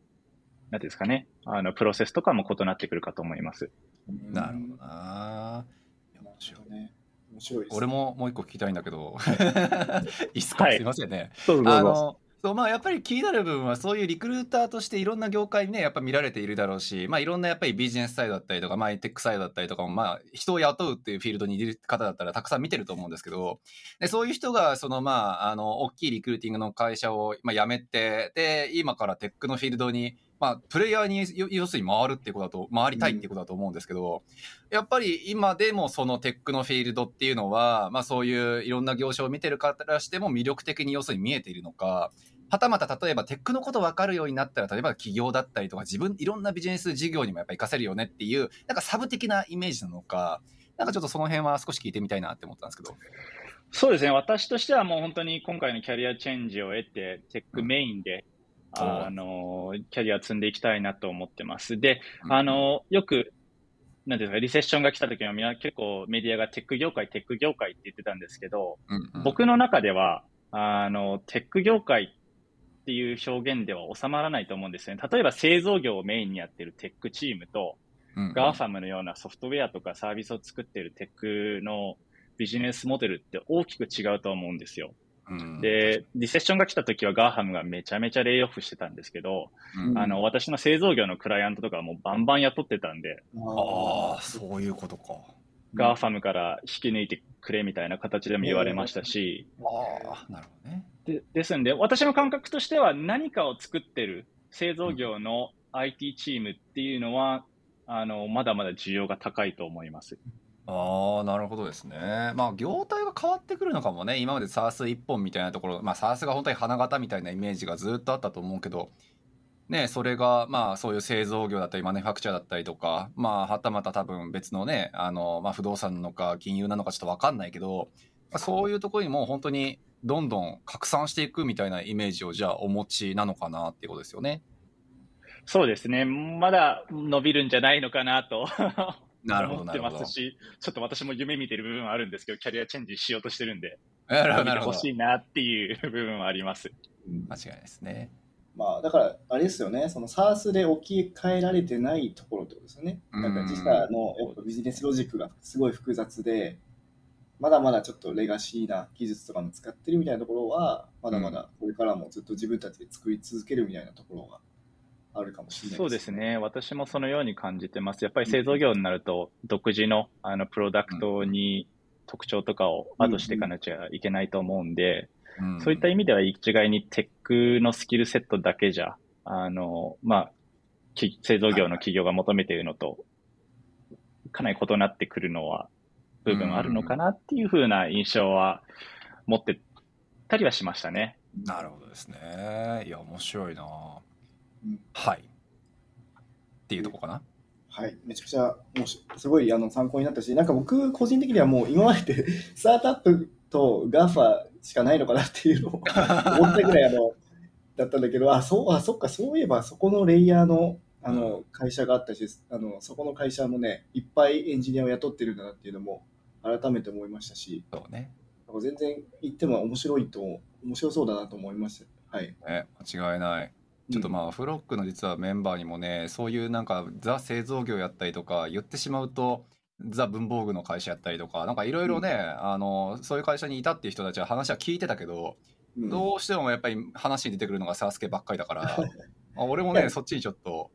なんですかね、あの、プロセスとかも異なってくるかと思います。
なるほどな。面白いね。面白い俺ももう一個聞きたいんだけど、いいっすか、はい、すいませんね。
どうぞどうぞ。
そうまあ、やっぱり気になる部分はそういうリクルーターとしていろんな業界にねやっぱ見られているだろうし、まあ、いろんなやっぱりビジネスサイドだったりとか、まあ、テックサイドだったりとかも、まあ、人を雇うっていうフィールドにいる方だったらたくさん見てると思うんですけどでそういう人がその、まあ、あの大きいリクルーティングの会社を、まあ、辞めてで今からテックのフィールドにまあ、プレイヤーに要するに回るってことだと、回りたいってことだと思うんですけど、うん、やっぱり今でもそのテックのフィールドっていうのは、まあそういういろんな業種を見てる方からしても魅力的に要するに見えているのか、はたまた例えばテックのこと分かるようになったら例えば企業だったりとか自分いろんなビジネス事業にもやっぱ活かせるよねっていうなんかサブ的なイメージなのかなんかちょっとその辺は少し聞いてみたいなって思ったんですけど。
そうですね。私としてはもう本当に今回のキャリアチェンジを得てテックメインで、うん、あのキャリア積んでいきたいなと思ってます。で、うん、あのよくなんていうか、リセッションが来た時はみんな結構メディアがテック業界、テック業界って言ってたんですけど、うんうん、僕の中では、あの、テック業界っていう表現では収まらないと思うんですね。例えば製造業をメインにやってるテックチームと、 GAFAMのようなソフトウェアとかサービスを作ってるテックのビジネスモデルって大きく違うと思うんですよ。うん、で、リセッションが来た時は GAFAMがめちゃめちゃレイオフしてたんですけど、うん、あの、私の製造業のクライアントとかもバンバン雇ってたんで。
ああ、そういうことか。
GAFAMから引き抜いてくれみたいな形でも言われましたし。
ああ、なるほどね。
でですんで、私の感覚としては何かを作ってる製造業の IT チームっていうのは、あの、まだまだ需要が高いと思います。
ああ、なるほどですね。まあ、業態が変わってくるのかもね。今まで SARS 一本みたいなところ、まあ、SARS が本当に花形みたいなイメージがずっとあったと思うけど、ね、それが、まあ、そういう製造業だったり、マネファクチャーだったりとか、まあ、はたまた多分別のね、あの、まあ、不動産なのか、金融なのかちょっとわかんないけど、まあそういうところにも本当にどんどん拡散していくみたいなイメージをじゃあお持ちなのかなっていうことですよね。
そうですね。まだ伸びるんじゃないのかなと
なるほど、
思ってます。し、ちょっと私も夢見てる部分はあるんですけど、キャリアチェンジしようとしてるんで、
なるほど、なるほど
伸びてほ。しいなっていう部分はあります。
うん
間違いですね。
まあ、だから、あれですよね、その SARS で置き換えられてないところってことですよね。
うん
なんか自社のやっぱビジネスロジックがすごい複雑で、まだまだちょっとレガシーな技術とかも使ってるみたいなところは、まだまだこれからもずっと自分たちで作り続けるみたいなところがあるかもしれない
そうです。ね。私もそのように感じてます。やっぱり製造業になると、独自のあのプロダクトに特徴とかをアドしていかなきゃいけないと思うんで、
うん
そういった意味では一概にテックのスキルセットだけじゃ、あの、まあ、き製造業の企業が求めているのと、かなり異なってくるのは、部分あるのかなっていうふうな印象は持ってたりはしましたね。
なるほどですね。いや、面白いな。
うん
はい。っていうとこかな？
はい、めちゃくちゃ面白いすごいあの参考になったし、なんか僕個人的にはもう今まででスタートアップと GAFA しかないのかなっていうのを 思ったぐらいあのだったんだけど、あ、そう、あ、そっか、そういえばそこのレイヤーのあの会社があったし、あのそこの会社もね、いっぱいエンジニアを雇ってるんだなっていうのも改めて思いましたし、
そうね。
なんか全然行っても面白いと、面白そうだなと思いました。はい。
ね、間違いない。ちょっとまあ、フロックの実はメンバーにもね、そういうなんかザ製造業やったりとか、言ってしまうと、ザ文房具の会社やったりとか、なんかいろいろね、あの、そういう会社にいたっていう人たちは話は聞いてたけど、
うん。
どうしてもやっぱり話に出てくるのがサスケばっかりだから、あ俺もね、そっちにちょっと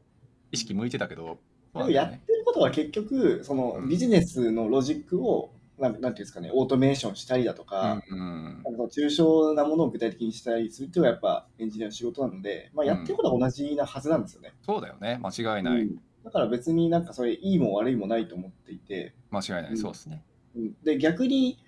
意識向いてたけど、
でもやってることは結局、そのビジネスのロジックを、なんなんていうんですかね、オートメーションしたりだとか、
うんうん
抽象なものを具体的にしたりするっていうのがやっぱエンジニアの仕事なので、まあ、やってることは同じなはずなんですよね。
そうだよね、間違いない。
うんだから別になんかそれいいも悪いもないと思っていて、
間違いない、そうですね。
うんで逆に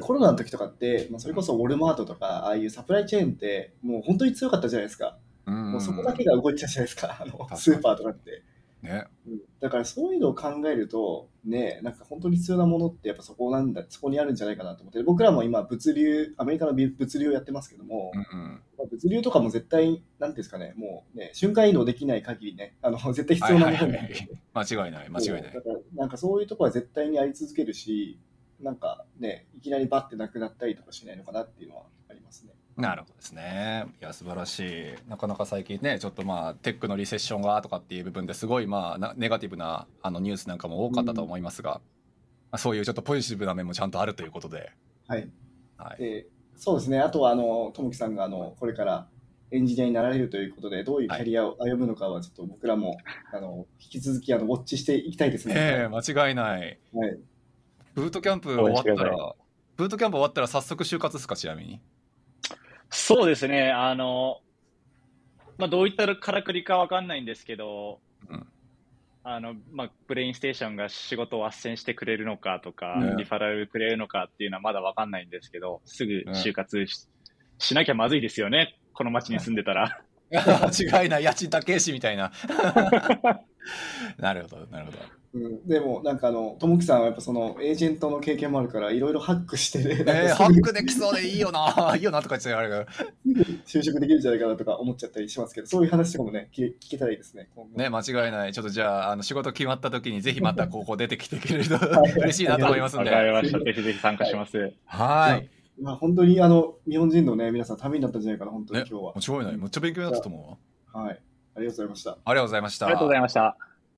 コロナの時とかって、まあ、それこそウォルマートとかああいうサプライチェーンってもう本当に強かったじゃないですか。
うん。
もうそこだけが動いてたじゃないですか、あのスーパーとかって。
ね、
うん。だからそういうのを考えると、ね、なんか本当に必要なものってやっぱそこなんだ、そこにあるんじゃないかなと思って、僕らも今物流、アメリカの物流をやってますけども、
うんうん。
まあ物流とかも絶対、なんていうんですかね、もうね、瞬間移動できない限りね、あの 絶対必要なものになってて
間違いない、間違いない
だ。からなんかそういうところは絶対にあり続けるし、なんかね、いきなりバッてなくなったりとかしないのかなっていうのはありますね。
なるほどですね。いや素晴らしい。なかなか最近ね、ちょっとまあテックのリセッションがとかっていう部分ですごいまあなネガティブなあのニュースなんかも多かったと思いますが、まあ、そういうちょっとポジティブな面もちゃんとあるということで、
はい。
はい。
でそうですね、あとはあの、ともきさんがあのこれからエンジニアになられるということで、どういうキャリアを歩むのかは、ちょっと僕らも、あの引き続きあのウォッチしていきたいですね。
ええ間違いない。
はい、
ブートキャンプ終わったら、ブートキャンプ終わったら早速就活ですか、ちなみに？
そうですね。あの、まあ、どういったからくりかわかんないんですけど、
うん
あの、まあ、ブレインステーションが仕事を斡旋してくれるのかとか、
ね
リファラルくれるのかっていうのはまだわかんないんですけど、すぐ就活し,、しなきゃまずいですよね。この街に住んでたら。
間違いない、家賃高いしみたいな。なるほど、なるほど。
うん、でも、なんかあの、ともきさんはやっぱそのエージェントの経験もあるから、いろいろハックしてね、
ハックできそうでいいよな、いいよなとか言ってたあれが。
就職できるんじゃないかなとか思っちゃったりしますけど、そういう話とかもね、聞け聞けたらいいですね。
ね、間違いない。ちょっとじゃあ、あの仕事決まった時にぜひまたここ出てきてくれると
はい
嬉しいなと思いますん
わ
で。
かりました。ぜひぜひ参加します。
はい。
まあ、本当にあの日本人のね、皆さん、ためになったんじゃないかな、本当に
ね、
今日は。
間違いない。めっちゃ勉強になったと思うわ。
はい。ありがとうございました。
ありがとうございました。
ありがとうございました。